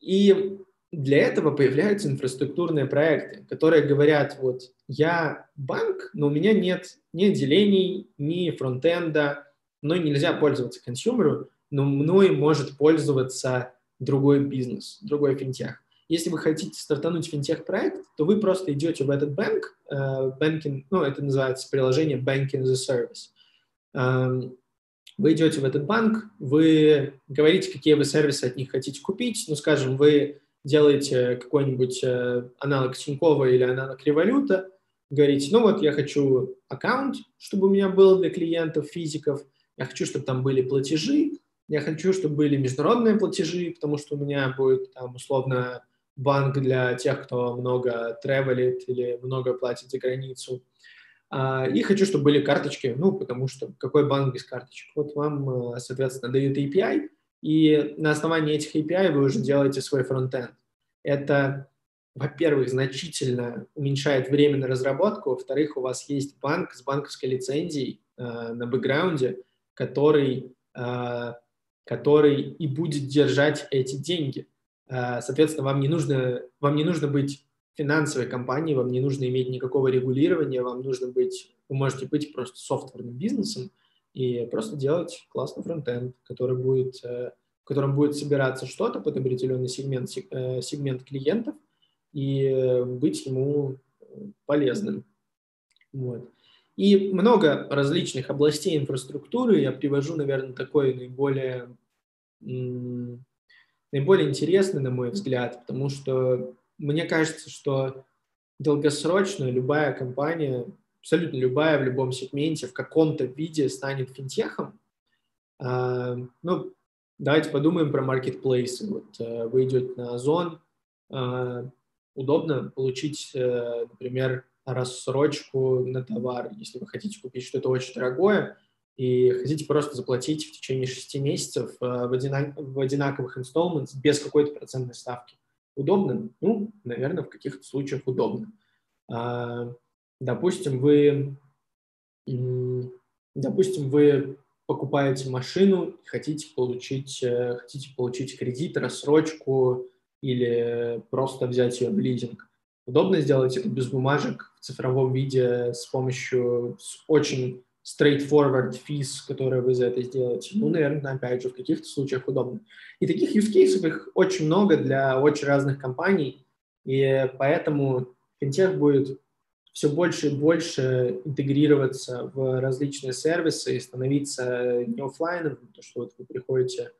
И для этого появляются инфраструктурные проекты, которые говорят, вот, я банк, но у меня нет ни отделений, ни фронтенда, но нельзя пользоваться консюмеру, но мной может пользоваться другой бизнес, другой финтех. Если вы хотите стартануть финтех-проект, то вы просто идете в этот банк, э, banking, ну, это называется приложение Banking as a Service. Эм, вы идете в этот банк, вы говорите, какие вы сервисы от них хотите купить. Ну, скажем, вы делаете какой-нибудь э, аналог Тинькова или аналог Революта, говорите, ну вот я хочу аккаунт, чтобы у меня был для клиентов, физиков, я хочу, чтобы там были платежи, я хочу, чтобы были международные платежи, потому что у меня будет там условно банк для тех, кто много тревелит или много платит за границу. А, и хочу, чтобы были карточки, ну, потому что какой банк без карточек? Вот вам, э, соответственно, дают API, и на основании этих API вы уже делаете свой фронтенд. Это, во-первых, значительно уменьшает время на разработку, во-вторых, у вас есть банк с банковской лицензией э, на бэкграунде, который, э, который и будет держать эти деньги. Э, соответственно, вам не нужно, вам не нужно быть финансовой компанией, вам не нужно иметь никакого регулирования, вам нужно быть, вы можете быть просто софтверным бизнесом и просто делать классный фронтенд, который будет, э, в котором будет собираться что-то под определенный сегмент, э, сегмент клиентов и быть ему полезным. Вот. И много различных областей инфраструктуры. Я привожу, наверное, такой наиболее наиболее интересный, на мой взгляд, потому что мне кажется, что долгосрочно любая компания, абсолютно любая в любом сегменте, в каком-то виде станет финтехом. А, ну, давайте подумаем про маркетплейсы. Вот э, вы идете на Озон, а, удобно получить, э, например, рассрочку на товар, если вы хотите купить что-то очень дорогое, и хотите просто заплатить в течение 6 месяцев э, в, одинак в одинаковых installments без какой-то процентной ставки. Удобно? Ну, наверное, в каких-то случаях удобно. А, допустим, вы, допустим, вы покупаете машину хотите получить, э, хотите получить кредит, рассрочку или просто взять ее в лизинг. Удобно сделать это без бумажек в цифровом виде с помощью с очень straightforward fees, которые вы за это сделаете. Ну, наверное, опять же, в каких-то случаях удобно. И таких use cases их очень много для очень разных компаний, и поэтому финтех будет все больше и больше интегрироваться в различные сервисы и становиться не офлайном, то что вот вы приходите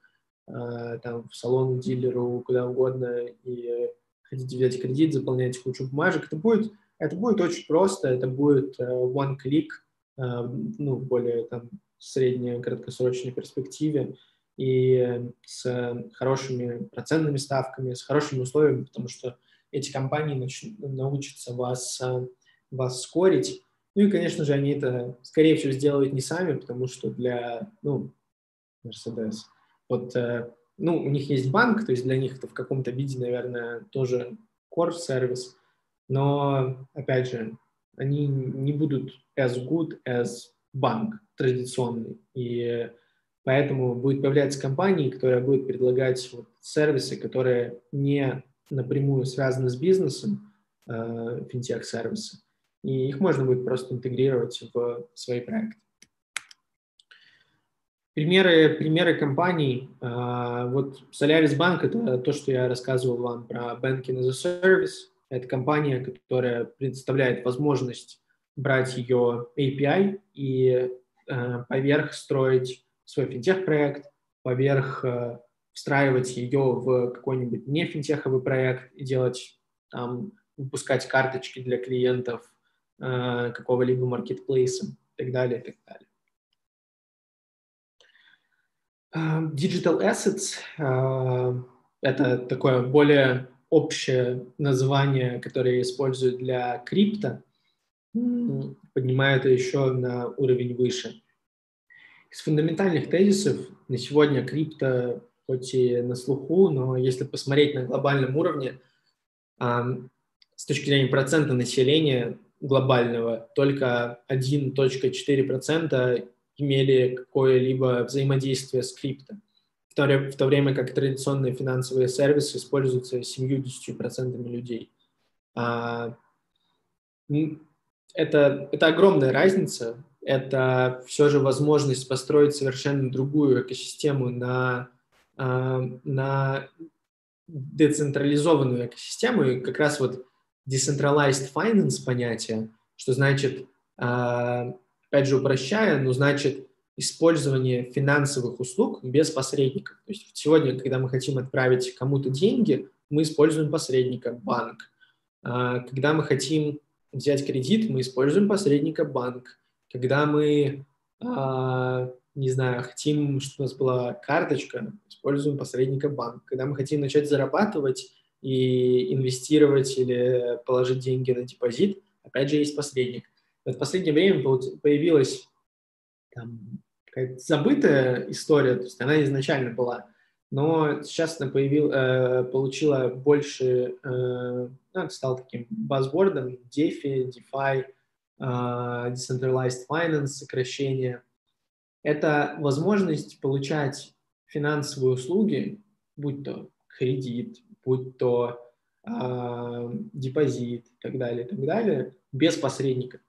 э, там в салон дилеру, куда угодно и хотите взять кредит, заполняете кучу бумажек, это будет, это будет очень просто, это будет э, one click, ну, более там средней, краткосрочной перспективе и с хорошими процентными ставками, с хорошими условиями, потому что эти компании нач- научатся вас, э, вас скорить. Ну и, конечно же, они это, скорее всего, сделают не сами, потому что для, ну, Mercedes, вот, э, ну, у них есть банк, то есть для них это в каком-то виде, наверное, тоже core сервис, но, опять же, они не будут as good as банк традиционный. И Поэтому будет появляться компании, которые будут предлагать вот сервисы, которые не напрямую связаны с бизнесом, э, финтех-сервисы, и их можно будет просто интегрировать в свои проекты. Примеры, примеры компаний. Э, вот Solaris Bank – это то, что я рассказывал вам про Banking as a Service. Это компания, которая предоставляет возможность брать ее API и э, поверх строить свой финтех-проект, поверх э, встраивать ее в какой-нибудь не финтеховый проект и делать там, выпускать карточки для клиентов э, какого-либо маркетплейса и так далее, и так далее. Uh, digital assets uh, это такое более общее название, которое я использую для крипто, поднимаю это еще на уровень выше. Из фундаментальных тезисов на сегодня крипто хоть и на слуху, но если посмотреть на глобальном уровне, с точки зрения процента населения глобального, только 1.4% имели какое-либо взаимодействие с крипто, в то, в то время как традиционные финансовые сервисы используются 70% людей. А, это, это огромная разница, это все же возможность построить совершенно другую экосистему на а, на децентрализованную экосистему, и как раз вот decentralized finance понятие, что значит, а, опять же упрощая, но значит использование финансовых услуг без посредников. То есть сегодня, когда мы хотим отправить кому-то деньги, мы используем посредника, банк. А, когда мы хотим взять кредит, мы используем посредника, банк. Когда мы не знаю, хотим, чтобы у нас была карточка, используем посредника банка. Когда мы хотим начать зарабатывать и инвестировать или положить деньги на депозит, опять же, есть посредник. В последнее время появилась там, какая-то забытая история, то есть она изначально была, но сейчас она появил, э, получила больше, э, ну, стал таким базвордом, DeFi, DeFi, э, Decentralized Finance, сокращение – это возможность получать финансовые услуги, будь то кредит, будь то э, депозит и так далее, и так далее, без посредника.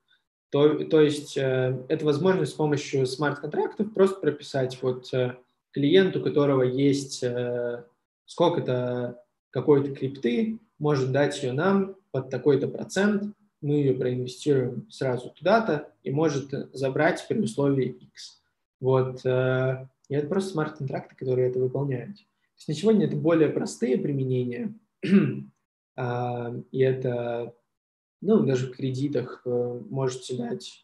То, то есть э, это возможность с помощью смарт-контрактов просто прописать вот э, клиенту, у которого есть э, сколько-то какой-то крипты, может дать ее нам под такой-то процент, мы ее проинвестируем сразу туда-то и может забрать при условии X. Вот, э, и это просто смарт-контракты, которые это выполняют. То есть на сегодня это более простые применения, а, и это, ну, даже в кредитах э, можете дать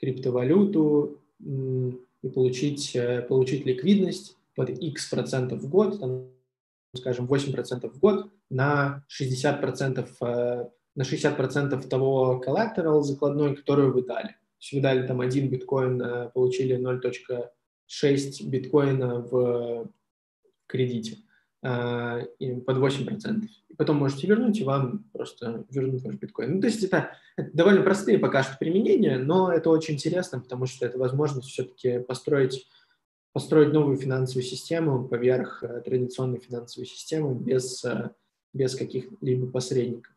криптовалюту и получить, э, получить ликвидность под X процентов в год, там, скажем, 8 процентов в год на 60 процентов на 60 процентов того collateral закладной, который вы дали. Есть вы дали там один биткоин, э, получили 0.6 биткоина в кредите э, под 8%. И потом можете вернуть, и вам просто вернут ваш биткоин. Ну, то есть это, это довольно простые пока что применения, но это очень интересно, потому что это возможность все-таки построить, построить новую финансовую систему поверх э, традиционной финансовой системы без, без каких-либо посредников.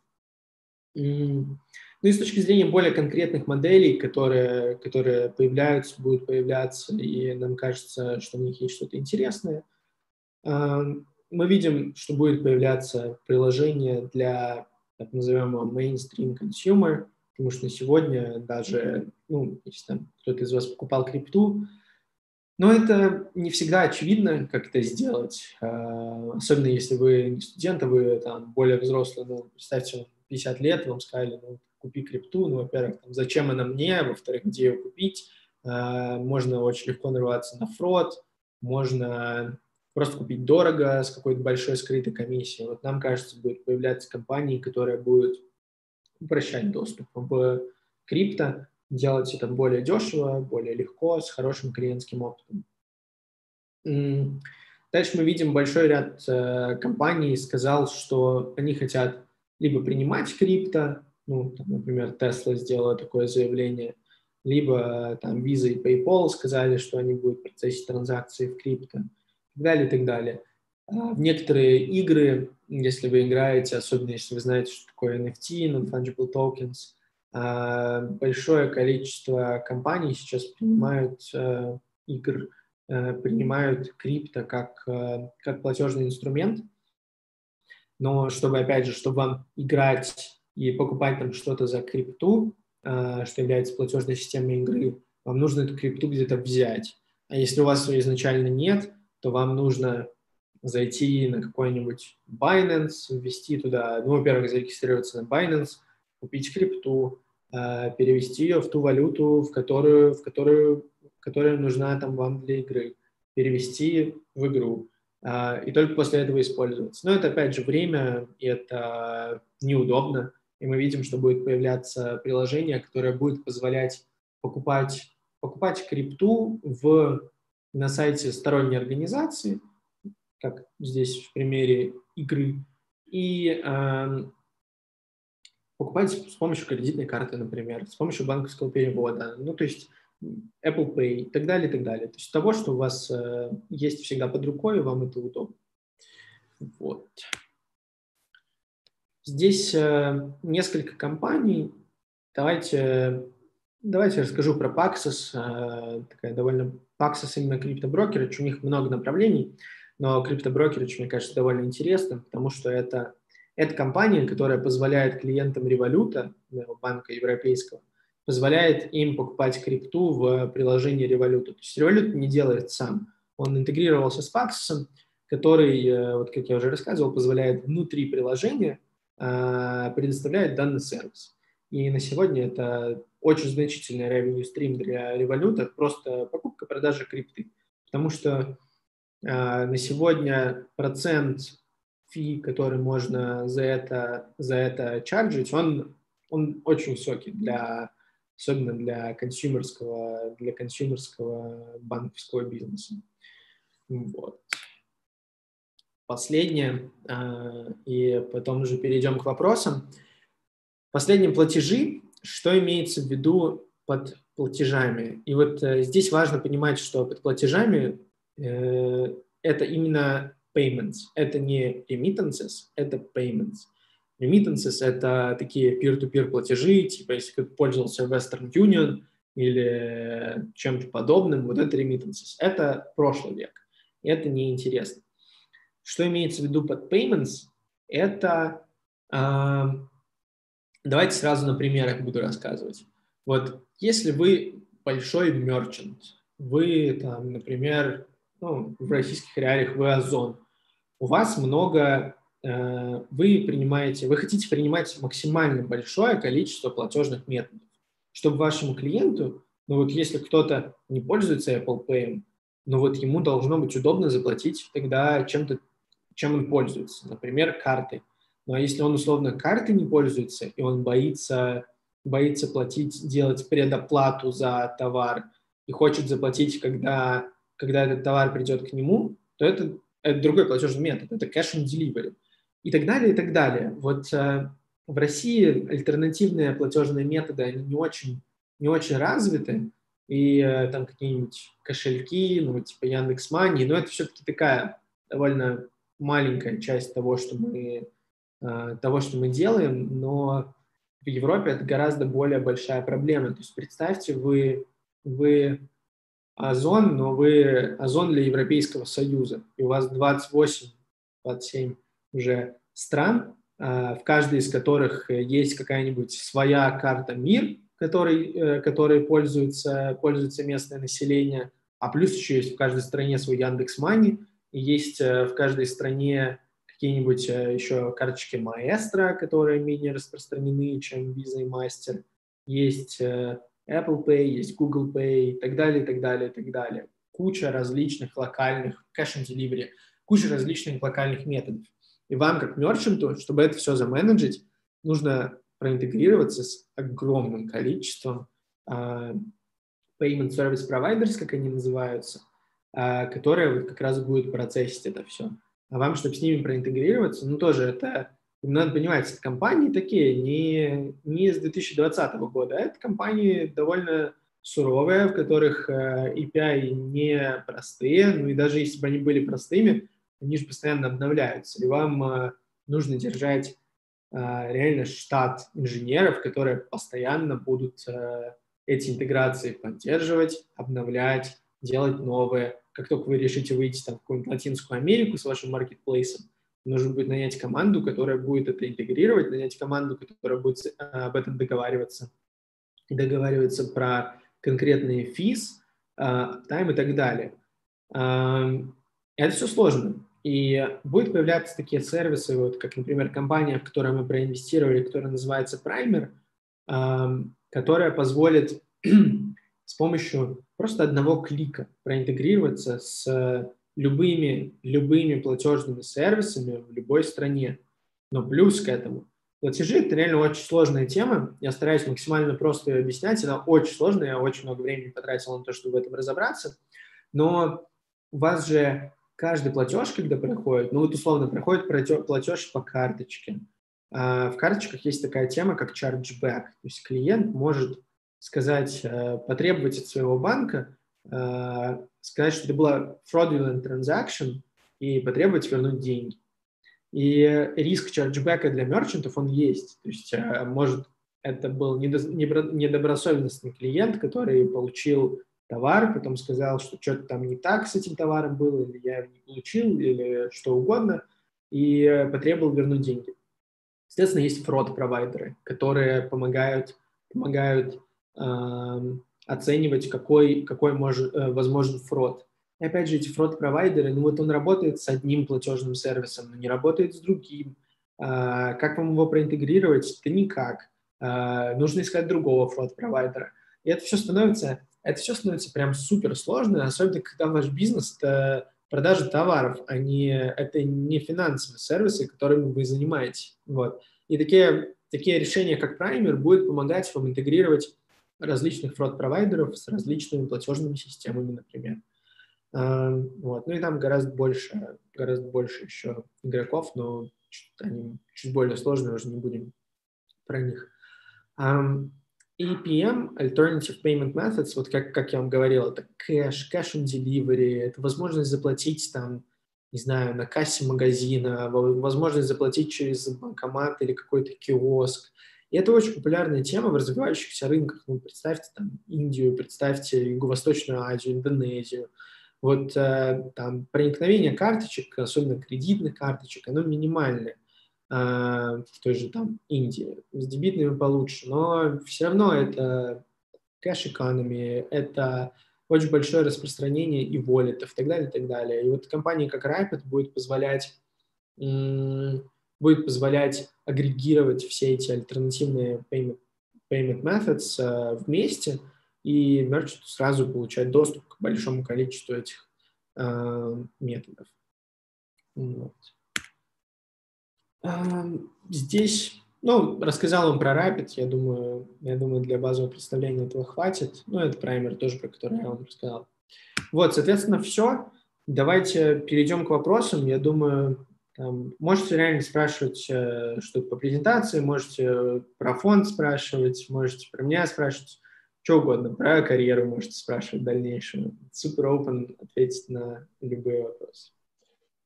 Ну и с точки зрения более конкретных моделей, которые, которые появляются, будут появляться, и нам кажется, что в них есть что-то интересное, а, мы видим, что будет появляться приложение для так называемого mainstream consumer, потому что сегодня даже, ну, если там кто-то из вас покупал крипту, но это не всегда очевидно, как это сделать, а, особенно если вы не студент, а вы там более взрослый, ну, представьте, 50 лет, вам сказали, ну, купи крипту, ну, во-первых, зачем она мне, во-вторых, где ее купить, а, можно очень легко нарваться на фрод, можно просто купить дорого с какой-то большой скрытой комиссией. Вот нам кажется, будет появляться компании, которые будут упрощать доступ в крипто, делать это более дешево, более легко, с хорошим клиентским опытом. Дальше мы видим большой ряд э, компаний сказал, что они хотят либо принимать крипто, ну, там, например, Tesla сделала такое заявление, либо там Visa и PayPal сказали, что они будут процессить транзакции в крипто, и так далее, и так далее. А в некоторые игры, если вы играете, особенно если вы знаете, что такое NFT, Non-Fungible Tokens, а, большое количество компаний сейчас принимают э, игр, э, принимают крипто как, э, как платежный инструмент. Но чтобы, опять же, чтобы вам играть и покупать там что-то за крипту, что является платежной системой игры, вам нужно эту крипту где-то взять. А если у вас ее изначально нет, то вам нужно зайти на какой-нибудь Binance, ввести туда, ну, во-первых, зарегистрироваться на Binance, купить крипту, э, перевести ее в ту валюту, в которую, в которую, которая нужна там вам для игры, перевести в игру, э, и только после этого использовать. Но это, опять же, время, и это неудобно, и мы видим, что будет появляться приложение, которое будет позволять покупать, покупать крипту в, на сайте сторонней организации – как здесь в примере игры, и э, покупать с помощью кредитной карты, например, с помощью банковского перевода, ну, то есть Apple Pay и так далее, и так далее. То есть того, что у вас э, есть всегда под рукой, и вам это удобно. Вот. Здесь э, несколько компаний. Давайте, давайте расскажу про Paxos. Э, такая довольно Paxos именно криптоброкер, у них много направлений. Но криптоброкеридж, мне кажется, довольно интересным, потому что это, это компания, которая позволяет клиентам Революта, банка европейского, позволяет им покупать крипту в приложении Революта. То есть Револют не делает сам. Он интегрировался с Paxos, который, э, вот как я уже рассказывал, позволяет внутри приложения э, предоставлять данный сервис. И на сегодня это очень значительный revenue стрим для Революта, просто покупка, продажа крипты. Потому что а, на сегодня процент фи, который можно за это, за это чарджить, он, он очень высокий, для, особенно для консюмерского, для консюмерского банковского бизнеса. Вот. Последнее, а, и потом уже перейдем к вопросам. Последние платежи, что имеется в виду под платежами? И вот э, здесь важно понимать, что под платежами Э, это именно payments. Это не remittances, это payments. Remittances — это такие peer-to-peer платежи, типа если ты пользовался Western Union или чем-то подобным, вот это remittances. Это прошлый век. Это неинтересно. Что имеется в виду под payments? Это... Э, давайте сразу на примерах буду рассказывать. Вот если вы большой мерчант, вы там, например, ну, в российских реалиях вы Озон. У вас много, э, вы принимаете, вы хотите принимать максимально большое количество платежных методов, чтобы вашему клиенту, ну вот если кто-то не пользуется Apple Pay, но вот ему должно быть удобно заплатить тогда чем-то, чем он пользуется, например, картой. Ну а если он условно картой не пользуется, и он боится, боится платить, делать предоплату за товар и хочет заплатить, когда когда этот товар придет к нему, то это, это другой платежный метод, это cash on delivery. И так далее, и так далее. Вот э, в России альтернативные платежные методы, они не очень, не очень развиты, и э, там какие-нибудь кошельки, ну, типа Яндекс Мани, но это все-таки такая довольно маленькая часть того, что мы, того, что мы делаем, но в Европе это гораздо более большая проблема. То есть представьте, вы, вы Озон, но вы Озон для Европейского Союза, и у вас 28, 27 уже стран, а, в каждой из которых есть какая-нибудь своя карта МИР, которой, э, которой пользуется, пользуется местное население, а плюс еще есть в каждой стране свой Яндекс Мани, и есть э, в каждой стране какие-нибудь э, еще карточки Маэстро, которые менее распространены, чем Visa и Master. Есть Apple Pay, есть Google Pay и так далее, и так далее, и так далее. Куча различных локальных, cash and delivery, куча различных локальных методов. И вам, как мерчанту, чтобы это все заменеджить, нужно проинтегрироваться с огромным количеством uh, payment service providers, как они называются, uh, которые вот как раз будут процессить это все. А вам, чтобы с ними проинтегрироваться, ну тоже это надо понимать, компании такие не, не с 2020 года, а это компании довольно, суровые, в которых э, API не простые, ну и даже если бы они были простыми, они же постоянно обновляются, и вам э, нужно держать э, реально штат инженеров, которые постоянно будут эти интеграции поддерживать, обновлять, делать новые. Как только вы решите выйти там, в какую-нибудь Латинскую Америку с вашим маркетплейсом, нужно будет нанять команду, которая будет это интегрировать, нанять команду, которая будет об этом договариваться, договариваться про конкретные физ, тайм и так далее. Это все сложно. И будет появляться такие сервисы, вот как, например, компания, в которой мы проинвестировали, которая называется Primer, которая позволит с помощью просто одного клика проинтегрироваться с любыми, любыми платежными сервисами в любой стране. Но плюс к этому Платежи – это реально очень сложная тема. Я стараюсь максимально просто ее объяснять. Она очень сложная, я очень много времени потратил на то, чтобы в этом разобраться. Но у вас же каждый платеж, когда проходит, ну вот условно проходит платеж по карточке. А в карточках есть такая тема, как chargeback. То есть клиент может сказать, э, потребовать от своего банка, э, сказать, что это была fraudulent transaction и потребовать вернуть деньги. И риск чарджбека для мерчантов, он есть. То есть, э, может, это был недобросовестный клиент, который получил товар, потом сказал, что что-то там не так с этим товаром было, или я его не получил, или что угодно, и потребовал вернуть деньги. Естественно, есть фрод-провайдеры, которые помогают, помогают оценивать, какой, какой может, э, возможен фрод. И опять же, эти фрод-провайдеры, ну вот он работает с одним платежным сервисом, но не работает с другим. А, как вам его проинтегрировать? Да никак. А, нужно искать другого фрод-провайдера. И это все становится, это все становится прям супер сложно, особенно когда ваш бизнес – это продажа товаров, а не, это не финансовые сервисы, которыми вы занимаетесь. Вот. И такие, такие решения, как Primer, будут помогать вам интегрировать различных фрод-провайдеров с различными платежными системами, например. Вот. Ну и там гораздо больше, гораздо больше еще игроков, но они чуть более сложные, уже не будем про них. APM, Alternative Payment Methods, вот как, как я вам говорил, это кэш, кэш on delivery, это возможность заплатить там, не знаю, на кассе магазина, возможность заплатить через банкомат или какой-то киоск. И это очень популярная тема в развивающихся рынках. Ну, представьте там Индию, представьте Юго-Восточную Азию, Индонезию – вот э, там проникновение карточек, особенно кредитных карточек, оно минимальное э, в той же там Индии. С дебитными получше, но все равно это кэш-экономи, это очень большое распространение и волетов и так далее, и так далее. И вот компания как Rapid будет позволять будет позволять агрегировать все эти альтернативные payment, payment methods uh, вместе, и мерчант сразу получает доступ к большому количеству этих э, методов. Вот. Э, здесь, ну, рассказал вам про Rapid, я думаю, я думаю, для базового представления этого хватит. Ну, это праймер тоже, про который я вам рассказал. Вот, соответственно, все. Давайте перейдем к вопросам. Я думаю, можете реально спрашивать э, что-то по презентации, можете про фонд спрашивать, можете про меня спрашивать что угодно, про карьеру можете спрашивать дальнейшую. Супер open ответить на любые вопросы.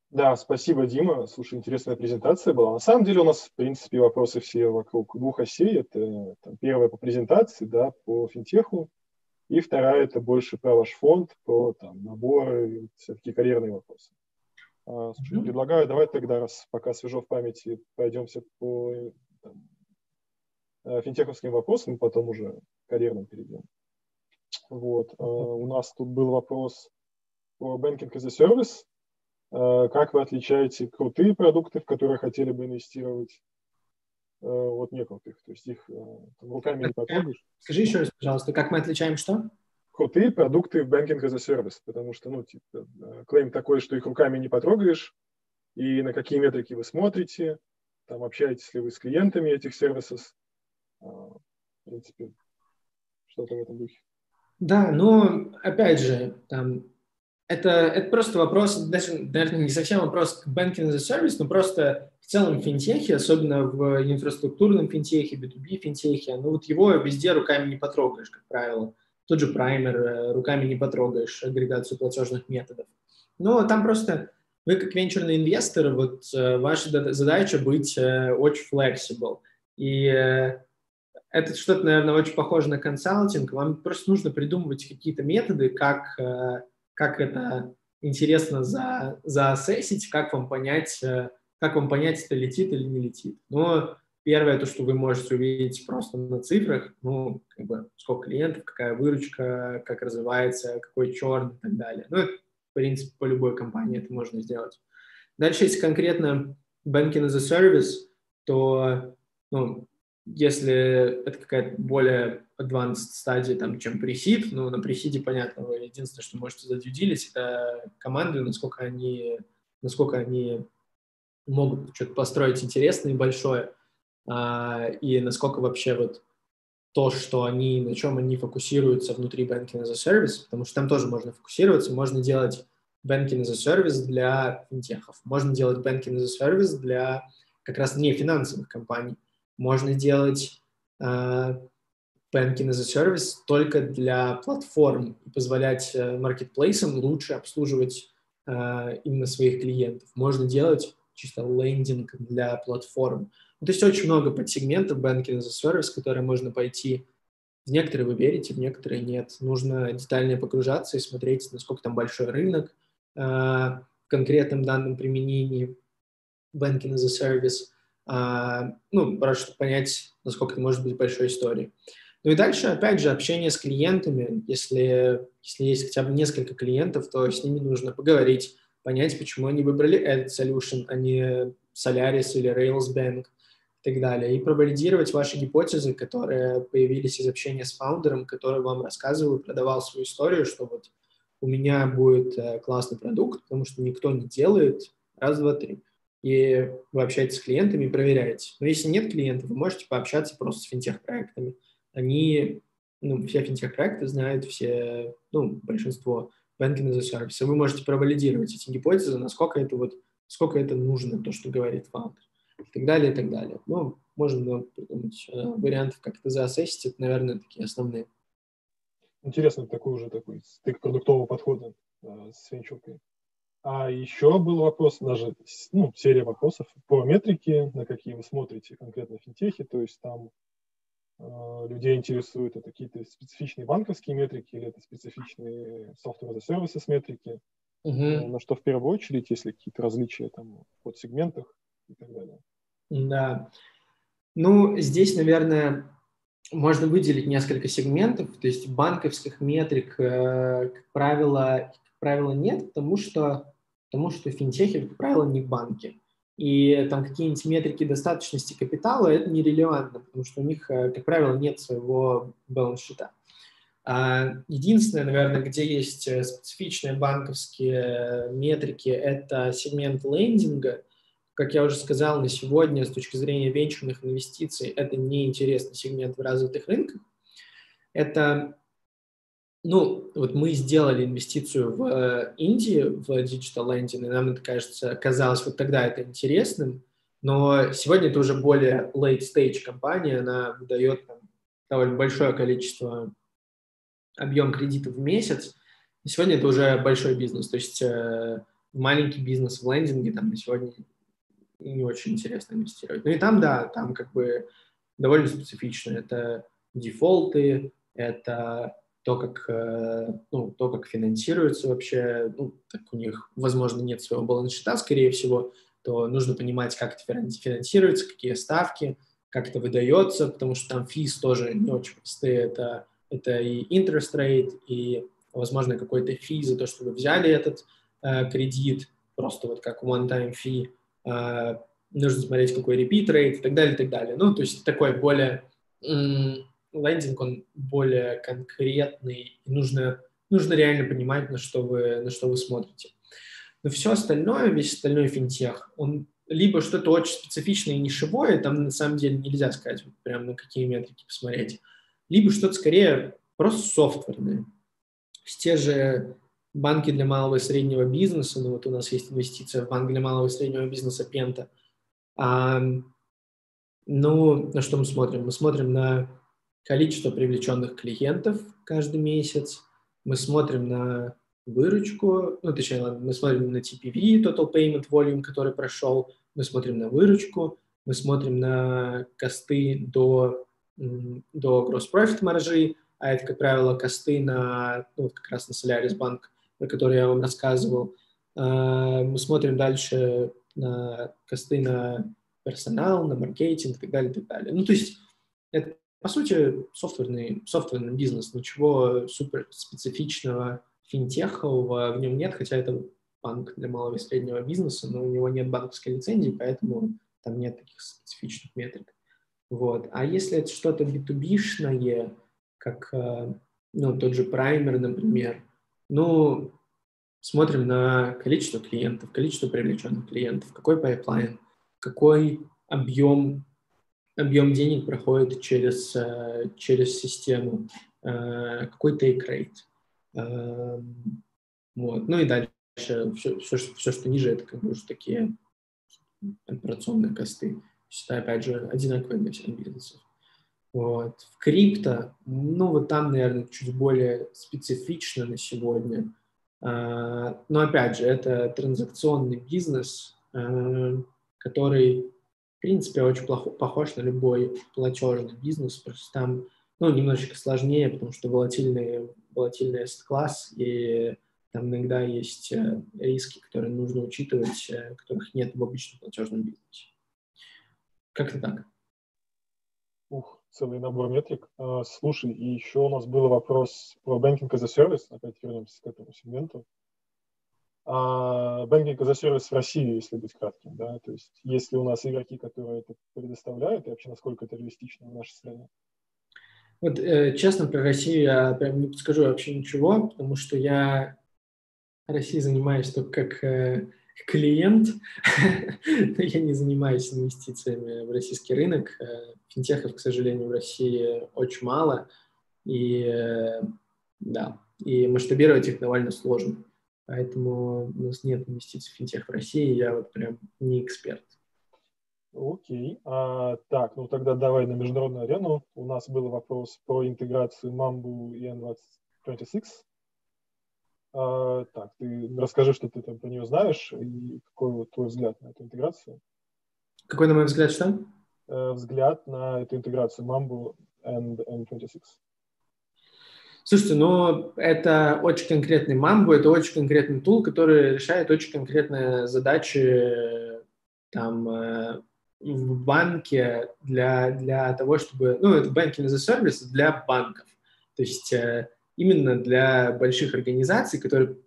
Да, спасибо, Дима. Слушай, интересная презентация была. На самом деле у нас, в принципе, вопросы все вокруг двух осей. Это там, первая по презентации, да, по финтеху, и вторая это больше про ваш фонд, про там, наборы, все-таки карьерные вопросы. А, слушай, предлагаю, давай тогда, раз пока свежо в памяти, пройдемся по там, Э, финтеховским вопросам, потом уже карьерным перейдем. Вот. Э, у нас тут был вопрос по Banking as a Service. Э, как вы отличаете крутые продукты, в которые хотели бы инвестировать, от некрутых? То есть их руками не потрогаешь. Скажи еще раз, пожалуйста, как мы отличаем что? Крутые продукты в Banking as a Service, потому что, ну, типа, клейм такой, что их руками не потрогаешь, и на какие метрики вы смотрите, там общаетесь ли вы с клиентами этих сервисов, а, в принципе, что-то в этом духе. Да, но опять же, там, это, это просто вопрос, даже, наверное, не совсем вопрос к banking as a service, но просто в целом финтехе, особенно в инфраструктурном финтехе, B2B финтехе, ну вот его везде руками не потрогаешь, как правило. Тот же праймер, руками не потрогаешь агрегацию платежных методов. Но там просто вы как венчурный инвестор, вот ваша задача быть очень flexible. И это что-то, наверное, очень похоже на консалтинг. Вам просто нужно придумывать какие-то методы, как, как это интересно за, заассесить, как вам понять, как вам понять, это летит или не летит. Но первое, то, что вы можете увидеть просто на цифрах, ну, как бы, сколько клиентов, какая выручка, как развивается, какой черн и так далее. Ну, это, в принципе, по любой компании это можно сделать. Дальше, если конкретно banking as a service, то, ну, если это какая-то более advanced стадия, там, чем пресид, ну, на пресиде, понятно, вы единственное, что можете задюдилить, это команды, насколько они, насколько они могут что-то построить интересное и большое, и насколько вообще вот то, что они, на чем они фокусируются внутри Banking as a Service, потому что там тоже можно фокусироваться, можно делать Banking as a Service для финтехов, можно делать Banking as a Service для как раз не финансовых компаний, можно делать uh, Banking as a Service только для платформ и позволять uh, маркетплейсам лучше обслуживать uh, именно своих клиентов. Можно делать чисто лендинг для платформ. То есть очень много подсегментов Banking as a Service, которые можно пойти. В некоторые вы верите, в некоторые нет. Нужно детально погружаться и смотреть, насколько там большой рынок э, в конкретном данном применении Banking as a Service. Э, ну, просто чтобы понять, насколько это может быть большой историей. Ну и дальше, опять же, общение с клиентами. Если, если есть хотя бы несколько клиентов, то с ними нужно поговорить, понять, почему они выбрали этот solution, а не Solaris или Railsbank и так далее. И провалидировать ваши гипотезы, которые появились из общения с фаундером, который вам рассказывал, продавал свою историю, что вот у меня будет э, классный продукт, потому что никто не делает, раз, два, три. И вы общаетесь с клиентами и проверяете. Но если нет клиентов, вы можете пообщаться просто с финтех-проектами. Они, ну, все финтех-проекты знают, все, ну, большинство banking as a service. Вы можете провалидировать эти гипотезы, насколько это вот, сколько это нужно, то, что говорит фаундер, и так далее, и так далее. Ну, можно придумать э, вариантов, как это заассесить, это, наверное, такие основные. Интересно, такой уже такой стык продуктового подхода э, с венчуркой. А еще был вопрос, даже ну, серия вопросов по метрике, на какие вы смотрите конкретно финтехи, то есть там Э, людей интересуют это какие-то специфичные банковские метрики или это специфичные software as a services метрики, uh-huh. на что в первую очередь, если какие-то различия там в сегментах и так далее. Да. Ну, здесь, наверное, можно выделить несколько сегментов, то есть банковских метрик, э, как правило, как правило, нет, потому что, потому что финтехи, как правило, не банки и там какие-нибудь метрики достаточности капитала, это нерелевантно, потому что у них, э, как правило, нет своего баланс-счета. А, единственное, наверное, где есть э, специфичные банковские метрики, это сегмент лендинга. Как я уже сказал, на сегодня с точки зрения венчурных инвестиций это неинтересный сегмент в развитых рынках. Это ну, вот мы сделали инвестицию в э, Индии, в Digital Lending, и нам это, кажется, казалось вот тогда это интересным, но сегодня это уже более late stage компания, она выдает там, довольно большое количество объем кредитов в месяц, и сегодня это уже большой бизнес, то есть э, маленький бизнес в лендинге там на сегодня не очень интересно инвестировать. Ну и там, да, там как бы довольно специфично. Это дефолты, это то, как, э, ну, то, как финансируется вообще, ну, так у них, возможно, нет своего баланс-счета, скорее всего, то нужно понимать, как это финансируется, какие ставки, как это выдается, потому что там физ тоже не очень простые. Это, это и interest rate, и, возможно, какой-то фи за то, что вы взяли этот э, кредит, просто вот как one-time fee. Э, нужно смотреть, какой repeat rate и так далее, и так далее. Ну, то есть такой более лендинг, он более конкретный, и нужно, нужно реально понимать, на что вы, на что вы смотрите. Но все остальное, весь остальной финтех, он либо что-то очень специфичное и нишевое, там на самом деле нельзя сказать, вот прям на какие метрики посмотреть, либо что-то скорее просто софтверное. Те же банки для малого и среднего бизнеса, ну вот у нас есть инвестиция в банк для малого и среднего бизнеса Пента. А, ну, на что мы смотрим? Мы смотрим на количество привлеченных клиентов каждый месяц, мы смотрим на выручку, ну, точнее, мы смотрим на TPV, Total Payment Volume, который прошел, мы смотрим на выручку, мы смотрим на косты до, до gross profit маржи, а это, как правило, косты на, ну, как раз на Solaris Bank, про который я вам рассказывал. А, мы смотрим дальше на косты на персонал, на маркетинг и так далее, и так далее. Ну, то есть это, по сути, софтверный, софтверный бизнес, ничего супер специфичного, финтехового в нем нет, хотя это банк для малого и среднего бизнеса, но у него нет банковской лицензии, поэтому там нет таких специфичных метрик. Вот. А если это что-то B2B -шное, как э, ну, тот же праймер, например, ну, смотрим на количество клиентов, количество привлеченных клиентов, какой pipeline, какой объем, объем денег проходит через, э, через систему, э, какой take rate. Вот. Ну и дальше все, все, все, что ниже, это как бы уже такие операционные косты. Считаю, опять же, одинаковые для всех бизнесов. Вот. В крипто, ну, вот там, наверное, чуть более специфично на сегодня. А, но, опять же, это транзакционный бизнес, а, который, в принципе, очень плохо, похож на любой платежный бизнес, просто там, ну, немножечко сложнее, потому что волатильный, волатильный класс и там иногда есть э, риски, которые нужно учитывать, э, которых нет в обычном платежном бизнесе. Как-то так. Целый набор метрик. А, слушай, и еще у нас был вопрос про banking as a service. Опять вернемся к этому сегменту. А, banking as a service в России, если быть кратким, да, то есть есть ли у нас игроки, которые это предоставляют, и вообще насколько это реалистично в нашей стране? Вот, э, честно, про Россию я прям не подскажу вообще ничего, потому что я России занимаюсь только как э, клиент, я не занимаюсь инвестициями в российский рынок. Э, финтехов, к сожалению, в России очень мало, и э, да, и масштабировать их довольно сложно. Поэтому у нас нет инвестиций в финтех в России, я вот прям не эксперт. Окей. А, так, ну тогда давай на международную арену. У нас был вопрос про интеграцию Mambu и N26 а, так, ты расскажи, что ты там про нее знаешь, и какой вот твой взгляд на эту интеграцию? Какой, на мой взгляд, что? Э, взгляд на эту интеграцию Mambo and N26. Слушайте, ну, это очень конкретный Mambo, это очень конкретный тул, который решает очень конкретные задачи там э, в банке для, для того, чтобы... Ну, это as a service для банков. То есть э, именно для больших организаций, которые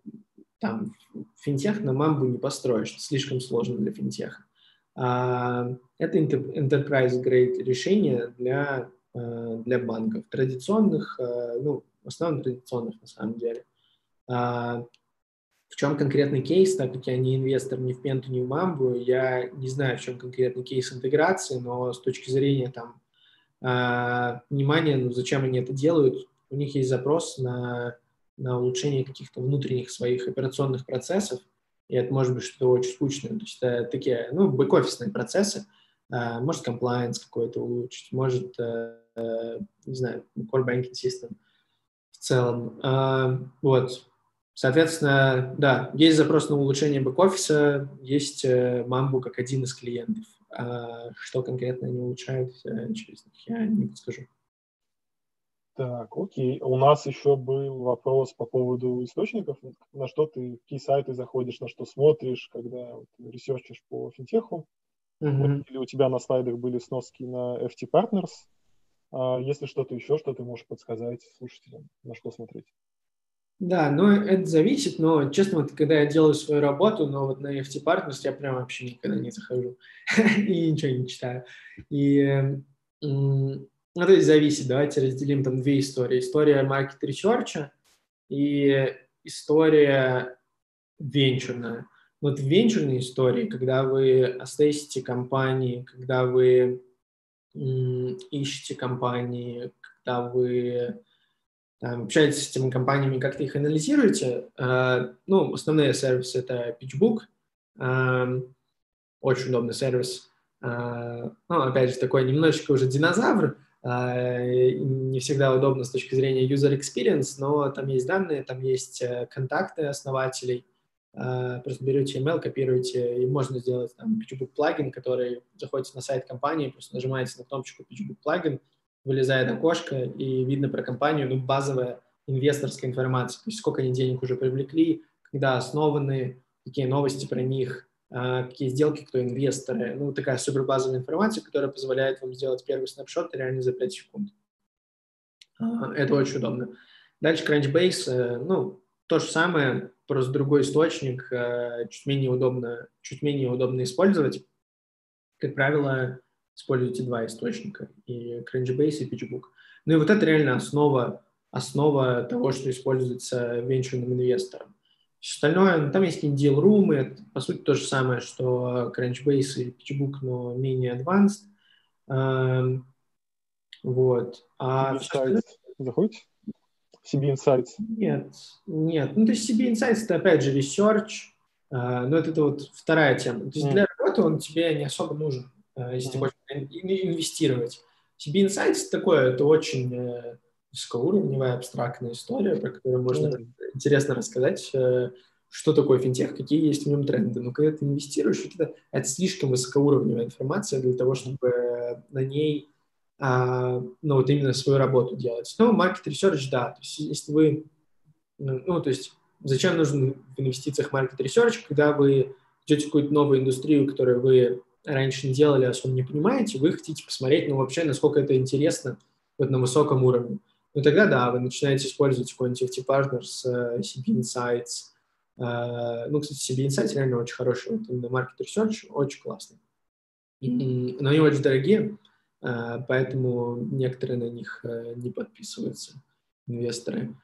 там финтех на мамбу не построишь, слишком сложно для финтеха. А, это enterprise grade решение для, э, для банков, традиционных, э, ну, в основном традиционных на самом деле. А, в чем конкретный кейс, так как я не инвестор ни в Пенту, ни в Мамбу, я не знаю, в чем конкретный кейс интеграции, но с точки зрения там а, внимания, ну, зачем они это делают, у них есть запрос на, на улучшение каких-то внутренних своих операционных процессов, и это может быть что-то очень скучное. То есть это такие, ну, бэк-офисные процессы, а, может, compliance какой-то улучшить, может, а, не знаю, core banking system в целом. А, вот. Соответственно, да, есть запрос на улучшение бэк-офиса, есть Mambu как один из клиентов. А что конкретно они улучшают, через них я не подскажу. Так, окей. У нас еще был вопрос по поводу источников. На что ты, какие сайты заходишь, на что смотришь, когда вот, ресерчишь по финтеху. Mm-hmm. Или у тебя на слайдах были сноски на FT Partners. А если что-то еще, что ты можешь подсказать слушателям, на что смотреть? Да, ну это зависит, но честно, вот когда я делаю свою работу, но вот на FT Partners я прям вообще никогда не захожу и ничего не читаю. И ну, то есть зависит. Давайте разделим там две истории. История market research и история венчурная. Вот в венчурной истории, когда вы ассессите компании, когда вы ищете компании, когда вы там, общаетесь с этими компаниями, как-то их анализируете, э, ну, основные сервисы — это PitchBook, э, очень удобный сервис. Э, ну, опять же, такой немножечко уже динозавр, не всегда удобно с точки зрения user experience, но там есть данные, там есть контакты основателей, просто берете email, копируете, и можно сделать там PitchBook плагин, который заходите на сайт компании, просто нажимаете на кнопочку PitchBook плагин, вылезает окошко, и видно про компанию, ну, базовая инвесторская информация, то есть сколько они денег уже привлекли, когда основаны, какие новости про них, а, какие сделки, кто инвесторы. Ну, такая супербазовая информация, которая позволяет вам сделать первый снапшот реально за 5 секунд. А, это очень удобно. Дальше Crunchbase, э, ну, то же самое, просто другой источник, э, чуть менее удобно, чуть менее удобно использовать. Как правило, используйте два источника, и Crunchbase, и PitchBook. Ну и вот это реально основа основа того, что используется венчурным инвестором. Остальное, ну, там есть какие-нибудь deal room, это, по сути, то же самое, что Crunchbase и PitchBook, но менее advanced. Эм, вот. А CB Insights CB Insights? Нет, нет. Ну, то есть CB Insights это, опять же, research, э, но это, это вот вторая тема. То есть mm. для работы он тебе не особо нужен, э, если mm. ты хочешь инвестировать. CB Insights такое, это очень э, высокоуровневая абстрактная история, про которую можно mm. интересно рассказать, э, что такое финтех, какие есть в нем тренды. Но когда ты инвестируешь, это, это слишком высокоуровневая информация для того, чтобы на ней а, ну, вот именно свою работу делать. Но market research, да, то есть если вы, ну, ну, то есть зачем нужен в инвестициях research, когда вы идете в какую-то новую индустрию, которую вы раньше не делали, особо не понимаете, вы хотите посмотреть, ну, вообще, насколько это интересно вот на высоком уровне ну тогда да, вы начинаете использовать какой-нибудь FT Partners, uh, CB Insights. Uh, ну, кстати, CB Insights реально очень хороший, вот именно Market Research очень классный. Но они очень дорогие, uh, поэтому некоторые на них не подписываются, инвесторы.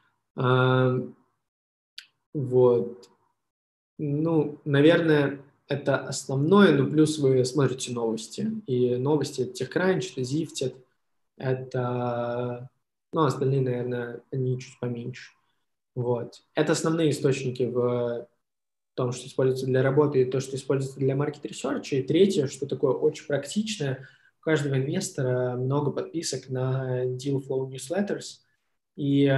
Вот. Ну, наверное, это основное, но плюс вы смотрите новости. И новости это TechCrunch, это Sifted, это ну, остальные, наверное, они чуть поменьше. Вот. Это основные источники в том, что используется для работы, и то, что используется для market research а. И третье, что такое очень практичное, у каждого инвестора много подписок на Deal Flow Newsletters, и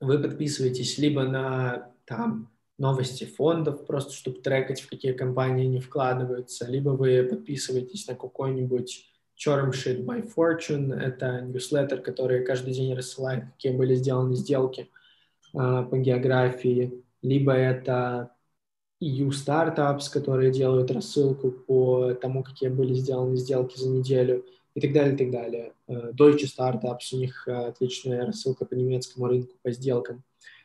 вы подписываетесь либо на там, новости фондов, просто чтобы трекать, в какие компании они вкладываются, либо вы подписываетесь на какой-нибудь Term Sheet by Fortune — это ньюслеттер, который каждый день рассылает, какие были сделаны сделки э, по географии, либо это EU Startups, которые делают рассылку по тому, какие были сделаны сделки за неделю и так далее, и так далее. Э, Deutsche Startups, у них э, отличная рассылка по немецкому рынку, по сделкам.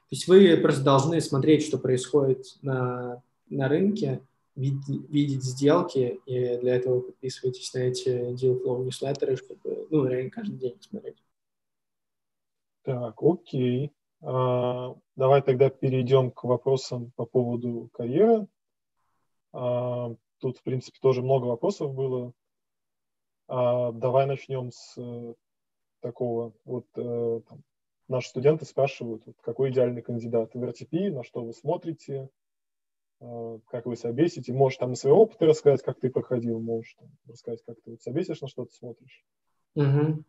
То есть вы просто должны смотреть, что происходит на, на рынке, видеть, видеть сделки, и для этого подписывайтесь на эти deal flow ньюслеттеры, чтобы, ну, реально каждый день смотреть. Так, окей. А, давай тогда перейдем к вопросам по поводу карьеры. А, тут, в принципе, тоже много вопросов было. А, давай начнем с э, такого. Вот э, там, наши студенты спрашивают, вот, какой идеальный кандидат в RTP, на что вы смотрите, как вы собесите. Можешь там своего опыта рассказать, как ты проходил, можешь там, рассказать, как ты вот собесишь, на что ты смотришь. Угу.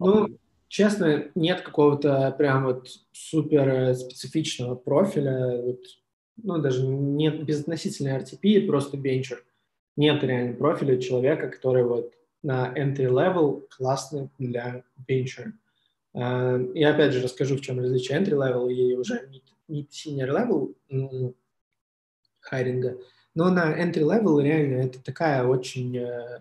Ну, честно, нет какого-то прям вот супер специфичного профиля, вот, ну, даже нет безотносительно RTP, просто бенчер. Нет реально профиля человека, который вот на entry level классный для бенчера. Э, и опять же расскажу, в чем различие entry level и уже mid, mid senior level хайринга. Но на entry level реально это такая очень... Э,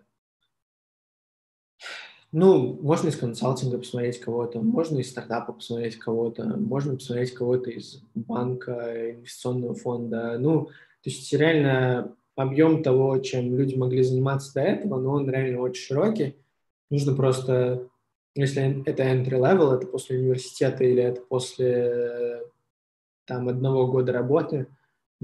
ну, можно из консалтинга посмотреть кого-то, можно из стартапа посмотреть кого-то, можно посмотреть кого-то из банка, инвестиционного фонда. Ну, то есть реально объем того, чем люди могли заниматься до этого, но он реально очень широкий. Нужно просто, если это entry level, это после университета или это после там одного года работы,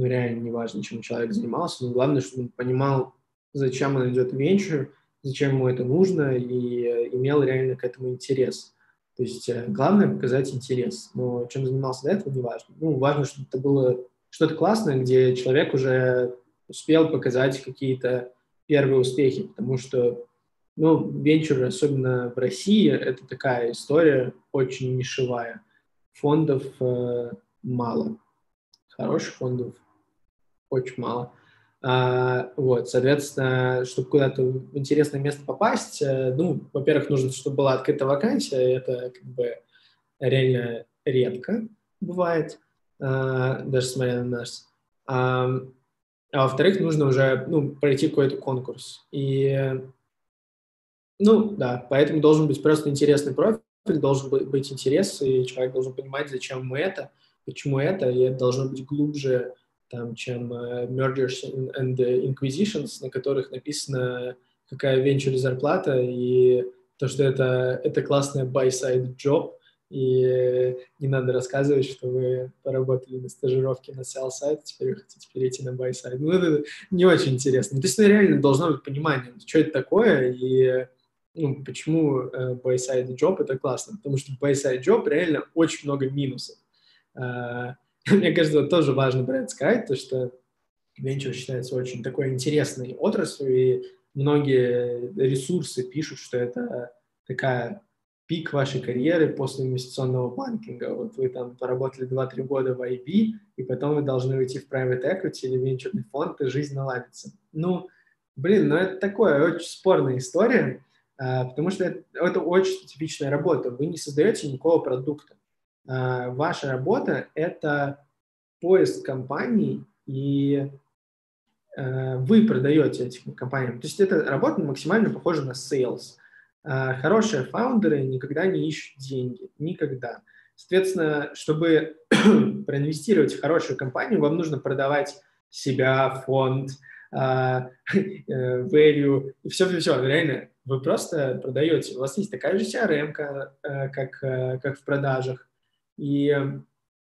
ну, реально не важно, чем человек занимался, но главное, чтобы он понимал, зачем он идет в венчур, зачем ему это нужно, и э, имел реально к этому интерес. То есть э, главное показать интерес, но чем занимался до этого, не важно. Ну, важно, чтобы это было что-то классное, где человек уже успел показать какие-то первые успехи, потому что Ну, венчуры, особенно в России, это такая история очень нишевая. Фондов э, мало. Хороших фондов очень мало. А, вот, соответственно, чтобы куда-то в интересное место попасть, э, ну, во-первых, нужно, чтобы была открыта вакансия, это как бы реально редко бывает, а, даже смотря на нас. А, а во-вторых, нужно уже ну, пройти какой-то конкурс. И, ну, да, поэтому должен быть просто интересный профиль, должен быть интерес, и человек должен понимать, зачем ему это, почему это, и это должно быть глубже, там, чем uh, Mergers and Inquisitions, на которых написано, какая венчур зарплата, и то, что это, это классная buy-side job, и не надо рассказывать, что вы поработали на стажировке на sell side, теперь вы хотите перейти на buy side. Ну, это не очень интересно. То есть, ну, реально должно быть понимание, что это такое, и ну, почему э, buy side job это классно. Потому что buy side job реально очень много минусов. Э, мне кажется, тоже важно про это сказать, то что венчур считается очень такой интересной отраслью, и многие ресурсы пишут, что это такая пик вашей карьеры после инвестиционного банкинга. Вот вы там поработали 2-3 года в IB, и потом вы должны уйти в private equity или венчурный фонд, и жизнь наладится. Ну, блин, ну это такое очень спорная история, а, потому что это, это очень специфичная работа. Вы не создаете никакого продукта. А, ваша работа — это поиск компаний, и а, вы продаете этим компаниям. То есть это работа максимально похожа на sales. А, хорошие фаундеры никогда не ищут деньги. Никогда. Соответственно, чтобы проинвестировать в хорошую компанию, вам нужно продавать себя, фонд, uh, value и все-все-все. Реально, вы просто продаете. У вас есть такая же CRM, э, как, э, как в продажах. И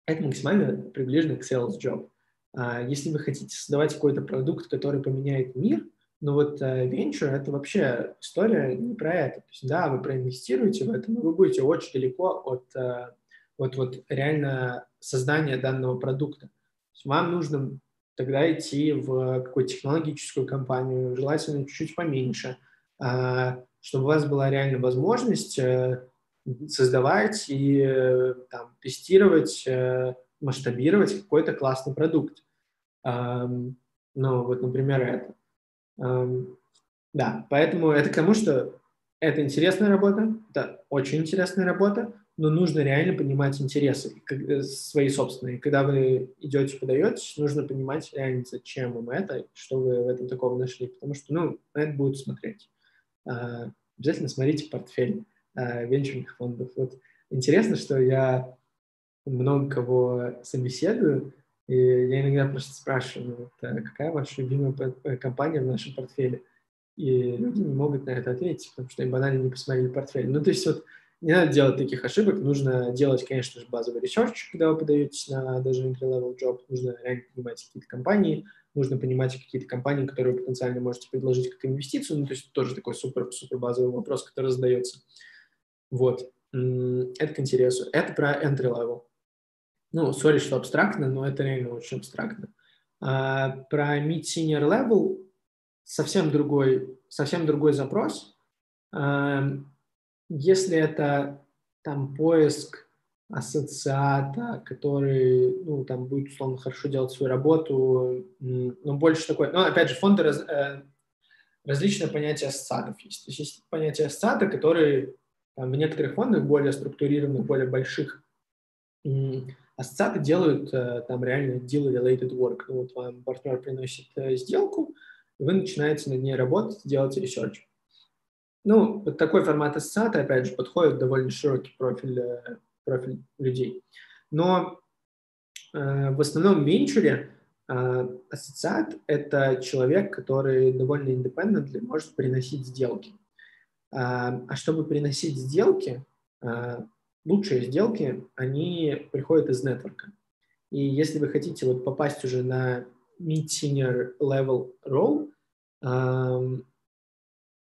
это максимально приближено к sales job. А если вы хотите создавать какой-то продукт, который поменяет мир – но вот э, венчур это вообще история не про это. То есть, да, вы проинвестируете в это, но вы будете очень далеко от, э, от вот реально создания данного продукта. вам нужно тогда идти в какую-то технологическую компанию, желательно чуть-чуть поменьше, э, чтобы у вас была реально возможность э, создавать и э, там, тестировать, э, масштабировать какой-то классный продукт. Ну, вот, например, это. Да, поэтому это к тому, что это интересная работа, это очень интересная работа, но нужно реально понимать интересы э, свои собственные. Когда вы идете, подаетесь, нужно понимать реально, зачем вам это, что вы в этом такого нашли, потому что, ну, это будут смотреть. А, обязательно смотрите портфель венчурных фондов. Вот интересно, что я много кого собеседую, и я иногда просто спрашиваю, вот, а какая ваша любимая э, компания в нашем портфеле? И люди не могут на это ответить, потому что они банально не посмотрели портфель. Ну, то есть вот не надо делать таких ошибок, нужно делать, конечно же, базовый research, когда вы подаетесь на даже entry-level job, нужно реально понимать какие-то компании, нужно понимать какие-то компании, которые вы потенциально можете предложить как инвестицию, ну, то есть тоже такой супер-супер базовый вопрос, который задается. Вот. Это к интересу. Это про entry-level. Ну, сори, что абстрактно, но это реально очень абстрактно. А, про mid-senior level совсем другой, совсем другой запрос. А, если это там поиск ассоциата, который, ну, там будет, условно, хорошо делать свою работу, но больше такой, ну, опять же, фонды раз, э, различные понятия ассоциатов есть. То есть есть понятие ассоциата, которые там, в некоторых фондах более структурированных, более больших, Ассоциаты делают э, там реально deal-related work. Ну, вот вам партнер приносит э, сделку, вы начинаете над ней работать, делать research. Ну, вот такой формат ассоциата, опять же, подходит довольно широкий профиль, э, профиль людей. Но э, в основном в венчуре э, ассоциат – это человек, который довольно independent, может приносить сделки. А, а чтобы приносить сделки, лучшие сделки, они приходят из нетворка. И если вы хотите вот попасть уже на mid-senior level role,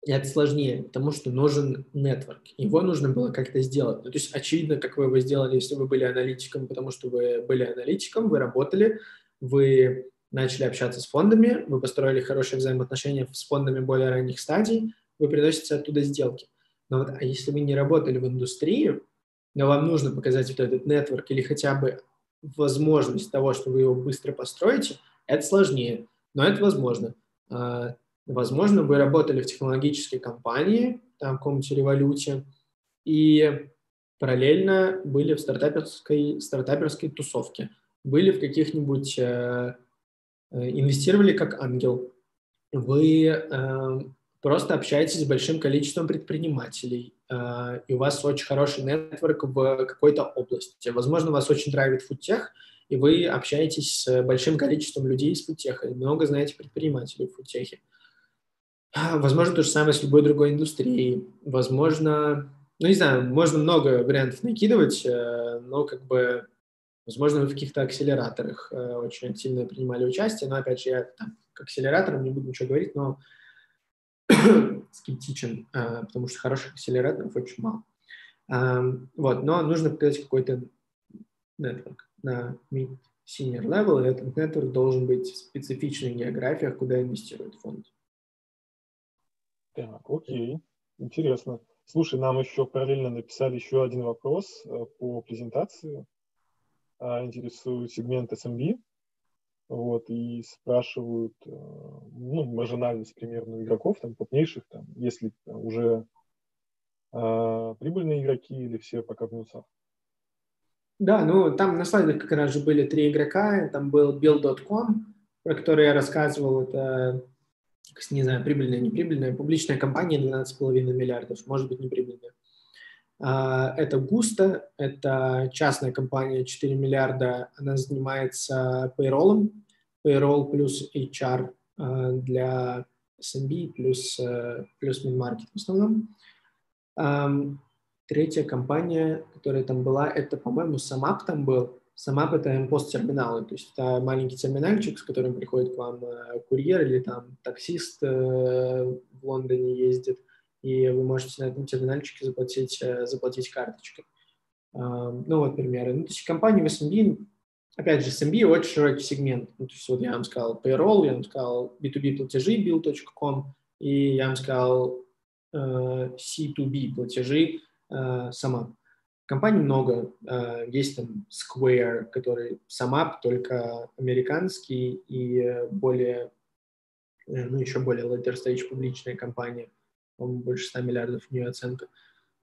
это сложнее, потому что нужен нетворк. Его нужно было как-то сделать. Ну, то есть очевидно, как вы его сделали, если вы были аналитиком, потому что вы были аналитиком, вы работали, вы начали общаться с фондами, вы построили хорошие взаимоотношения с фондами более ранних стадий, вы приносите оттуда сделки. Но вот, а если вы не работали в индустрии, но вам нужно показать вот этот нетворк или хотя бы возможность того, что вы его быстро построите, это сложнее, но это возможно. А, возможно, вы работали в технологической компании, там, в каком-нибудь революте, и параллельно были в стартаперской, стартаперской тусовке, были в каких-нибудь, э, э, инвестировали как ангел, вы э, просто общаетесь с большим количеством предпринимателей, э, и у вас очень хороший нетворк в какой-то области. Возможно, вас очень драйвит фудтех, и вы общаетесь с большим количеством людей из фудтеха, много знаете предпринимателей в фудтехе. Возможно, то же самое с любой другой индустрией. Возможно, ну, не знаю, можно много вариантов накидывать, э, но как бы, возможно, вы в каких-то акселераторах э, очень сильно принимали участие, но, опять же, я там, к акселераторам не буду ничего говорить, но скептичен, э, потому что хороших акселераторов очень мало. Вот, но нужно показать какой-то нетворк на mid senior level, и этот нетворк должен быть в специфичных географиях, куда инвестирует фонд. Так, окей, интересно. Слушай, нам еще параллельно написали еще один вопрос э, по презентации. А, интересует сегмент SMB. Вот, и спрашивают, э, ну, маржинальность примерно игроков, там, крупнейших, там, если уже а, прибыльные игроки или все пока в минусах. Да, ну там на слайдах как раз же были три игрока. Там был Bill.com, про который я рассказывал. Это, не знаю, прибыльная, неприбыльная, публичная компания 12,5 миллиардов, может быть, неприбыльная. А, это Густа, это частная компания 4 миллиарда, она занимается payroll, payroll плюс HR а, для SMB плюс, э, плюс mid-market в основном. Третья компания, которая там была, это, по-моему, Samap там был. Samap — это импост-терминалы, то есть это маленький терминальчик, с которым приходит к вам э, курьер или там таксист в Лондоне ездит и вы можете на этом терминальчике заплатить, э, заплатить карточкой. Ну, вот примеры. Ну, то есть компания в SMB, опять же, SMB очень широкий сегмент. Ну, то есть вот я вам сказал payroll, я вам сказал B2B платежи, bill.com, и я вам сказал э, C2B платежи э, сама. Компаний много. Есть там Square, который сама, только американский и более, ну, еще более later stage публичная компания по-моему, больше 100 миллиардов у нее оценка.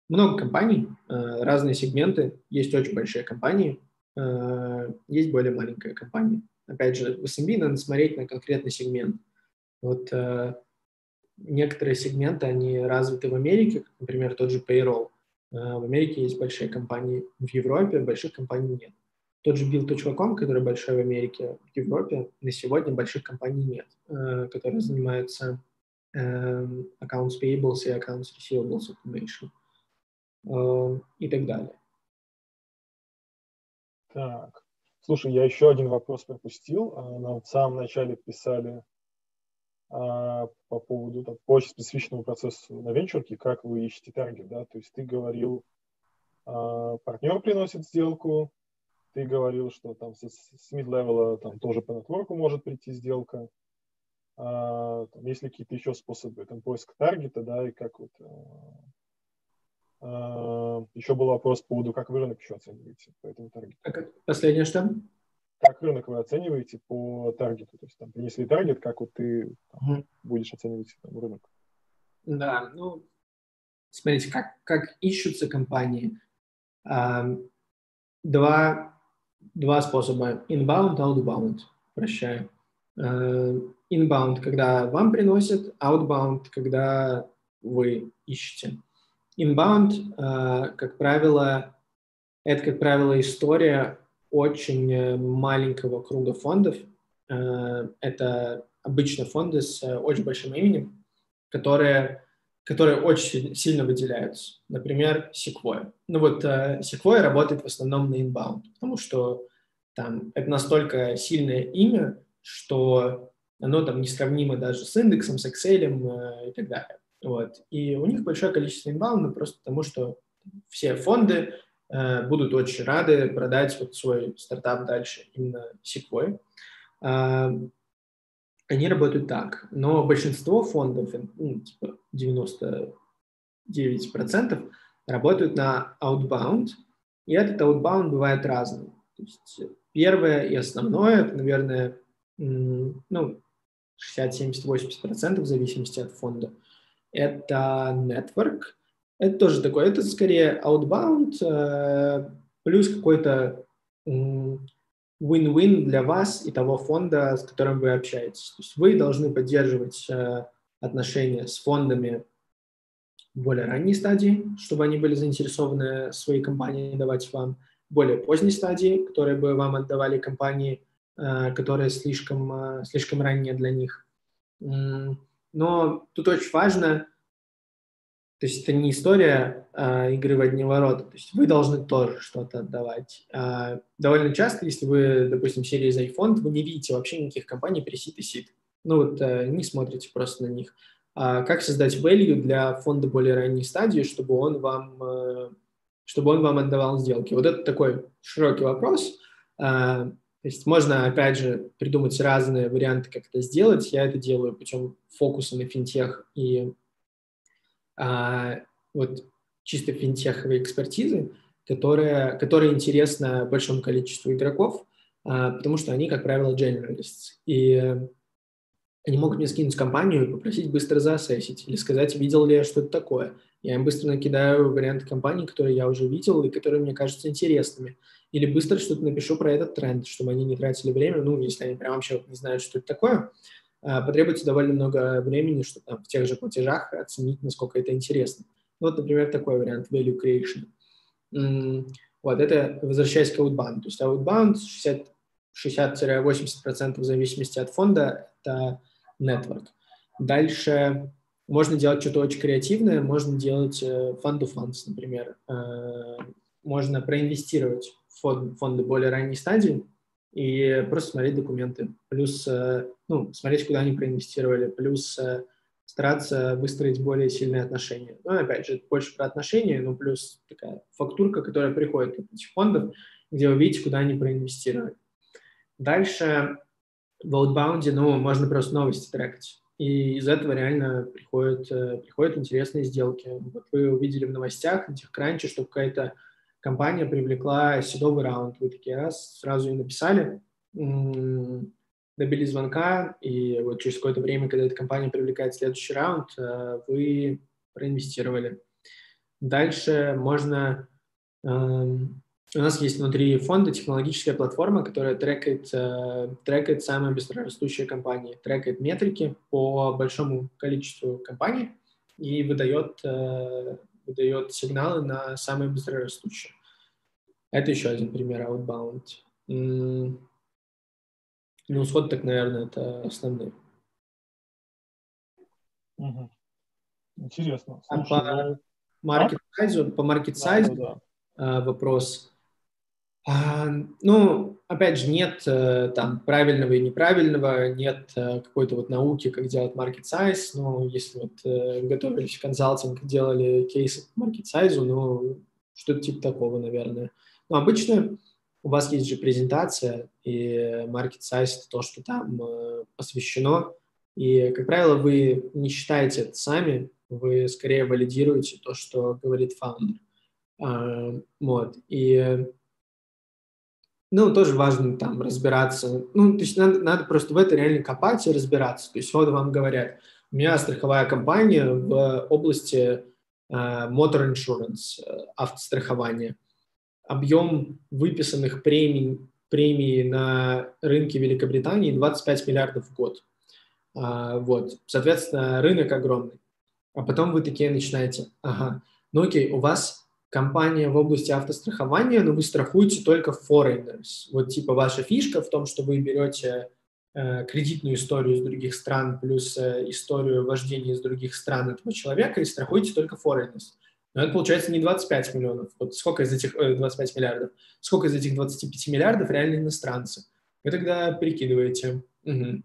Много компаний, э, разные сегменты, есть очень большие компании, э, есть более маленькая компания. Опять же, в SMB надо смотреть на конкретный сегмент. Вот э, некоторые сегменты, они развиты в Америке, например, тот же Payroll. В Америке есть большие компании, в Европе больших компаний нет. Тот же Bill.com, который большой в Америке, в Европе на сегодня больших компаний нет, которые занимаются um, accounts payables и accounts receivables automation uh, и так далее. Так, слушай, я еще один вопрос пропустил. А, нам в самом начале писали а, по поводу там, по очень специфичному процессу на венчурке, как вы ищете таргет, да, то есть ты говорил, а, партнер приносит сделку, ты говорил, что там с, с mid-level там тоже по нетворку может прийти сделка, там, есть ли какие-то еще способы там, поиска таргета, да, и как вот а, а, еще был вопрос по поводу, как вы рынок еще оцениваете по этому таргету. Последнее что? Как рынок вы оцениваете по таргету? То есть там принесли таргет, как вот ты там, угу. будешь оценивать там, рынок? Да, ну, смотрите, как, как ищутся компании. А, два, два способа. Inbound, outbound. Прощаю. А, inbound, когда вам приносят, outbound, когда вы ищете. Inbound, э, как правило, это, как правило, история очень э, маленького круга фондов. Э, это обычно фонды с очень большим именем, которые, которые очень сильно выделяются. Например, Sequoia. Ну вот Sequoia работает в основном на inbound, потому что там это настолько сильное имя, что оно там несравнимо даже с индексом, с Excel э, и так далее. Вот. И у них большое количество инбаунда просто потому, что все фонды э, будут очень рады продать вот свой стартап дальше именно Sequoia. Э, они работают так. Но большинство фондов, ну, типа 99%, работают на outbound, и этот outbound бывает разным. То есть первое и основное, это, наверное, ну, 60, 70, 80% в зависимости от фонда. Это network. Это тоже такое, это скорее outbound, э, плюс какой-то win-win для вас и того фонда, с которым вы общаетесь. То есть вы должны поддерживать э, отношения с фондами более ранней стадии, чтобы они были заинтересованы своей компанией давать вам более поздней стадии, которые бы вам отдавали компании, э, которые слишком, э, слишком ранние для них. Но тут очень важно то есть это не история а, игры в одни ворота. То есть вы должны тоже что-то отдавать. Довольно часто, если вы, допустим, серии из iPhone, вы не видите вообще никаких компаний пресид и сид. Ну вот не смотрите просто на них. А как создать value для фонда более ранней стадии, чтобы он вам, чтобы он вам отдавал сделки? Вот это такой широкий вопрос. То есть можно, опять же, придумать разные варианты, как это сделать. Я это делаю путем фокуса на финтех и а, вот чисто финтеховой экспертизы, которая, которая интересна большому количеству игроков, а, потому что они, как правило, generalists. И они могут мне скинуть компанию и попросить быстро заассесить или сказать, видел ли я что-то такое. Я им быстро накидаю варианты компаний, которые я уже видел и которые мне кажутся интересными. Или быстро что-то напишу про этот тренд, чтобы они не тратили время, ну, если они прям вообще не знают, что это такое, а, потребуется довольно много времени, чтобы там, в тех же платежах оценить, насколько это интересно. Вот, например, такой вариант value creation. Вот, это возвращаясь к outbound. То есть outbound 60-80% в зависимости от фонда – это network. Дальше можно делать что-то очень креативное, можно делать fund to funds, например. Э, можно проинвестировать в фонды более ранней стадии, и просто смотреть документы, плюс, э, ну, смотреть, куда они проинвестировали, плюс э, стараться выстроить более сильные отношения. Ну, опять же, больше про отношения, ну, плюс такая фактурка, которая приходит от этих фондов, где вы видите, куда они проинвестировали. Дальше в outbound, ну, можно просто новости трекать. И из этого реально приходят, э, приходят интересные сделки. Вот вы увидели в новостях, на TechCrunch, что какая-то компания привлекла седовый раунд. Вы такие раз, сразу и написали, добились звонка, и вот через какое-то время, когда эта компания привлекает следующий раунд, э, вы проинвестировали. Дальше можно... Эм, у нас есть внутри фонда технологическая платформа, которая трекает, э, трекает самые быстрорастущие компании, трекает метрики по большому количеству компаний и выдает э, выдает сигналы на самые быстрорастущие. Это еще один пример outbound. Ну, сход так, наверное, это основные. Угу. Интересно. А Слушай, по маркет сайзу, по маркет сайзу да, да. вопрос. А, ну, опять же, нет э, там правильного и неправильного, нет э, какой-то вот науки, как делать market size. Ну, если вот э, готовились в консалтинг, делали кейсы по market size, ну, что-то типа такого, наверное. Но обычно у вас есть же презентация, и market size – это то, что там освещено. И, как правило, вы не считаете это сами, вы скорее валидируете то, что говорит фаундер. А, вот. И ну, тоже важно там разбираться. Ну, то есть надо, надо просто в это реально копать и разбираться. То есть вот вам говорят, у меня страховая компания в области э, motor insurance, э, автострахования. Объем выписанных премий, премий на рынке Великобритании 25 миллиардов в год. А, вот, соответственно, рынок огромный. А потом вы такие начинаете, ага, ну окей, у вас компания в области автострахования, но вы страхуете только foreigners. Вот типа ваша фишка в том, что вы берете э, кредитную историю из других стран плюс э, историю вождения из других стран этого человека и страхуете только foreigners. Но это получается не 25 миллионов. Вот сколько из этих, э, 25 миллиардов, сколько из этих 25 миллиардов реально иностранцы. Вы тогда прикидываете, угу.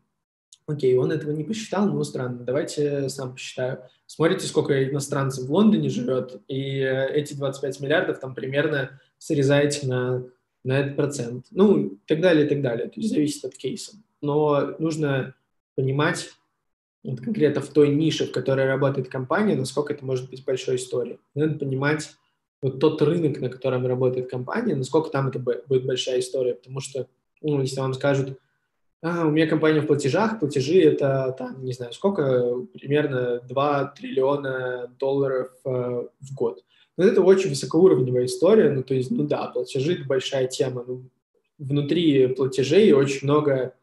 Окей, он этого не посчитал, ну странно, давайте сам посчитаю смотрите, сколько иностранцев в Лондоне живет, и э, эти 25 миллиардов там примерно срезаете на, на этот процент. Ну, и так далее, и так далее. То есть зависит от кейса. Но нужно понимать вот конкретно в той нише, в которой работает компания, насколько это может быть большой историей. Надо понимать вот тот рынок, на котором работает компания, насколько там это будет большая история, потому что, ну, если вам скажут, а, у меня компания в платежах, платежи это, там, не знаю, сколько, примерно 2 триллиона долларов э, в год. Но это очень высокоуровневая история, ну, то есть, ну да, платежи – это большая тема, ну, внутри платежей очень много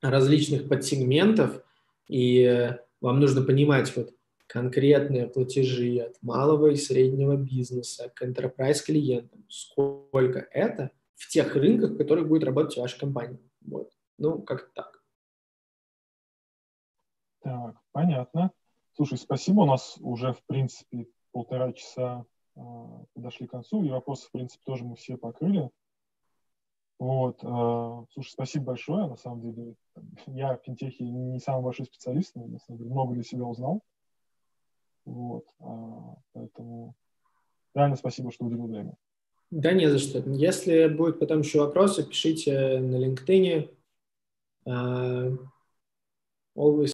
различных подсегментов, и вам нужно понимать вот конкретные платежи от малого и среднего бизнеса к enterprise клиентам, сколько это в тех рынках, в которых будет работать ваша компания. Вот. Ну, как так. Так, понятно. Слушай, спасибо. У нас уже, в принципе, полтора часа э, подошли к концу, и вопросы, в принципе, тоже мы все покрыли. Вот. Э, слушай, спасибо большое. На самом деле, я в финтехе не самый большой специалист, но на самом деле много для себя узнал. Вот. Э, поэтому реально спасибо, что уделил время. Да не за что. Если будут потом еще вопросы, пишите на LinkedIn. Uh, always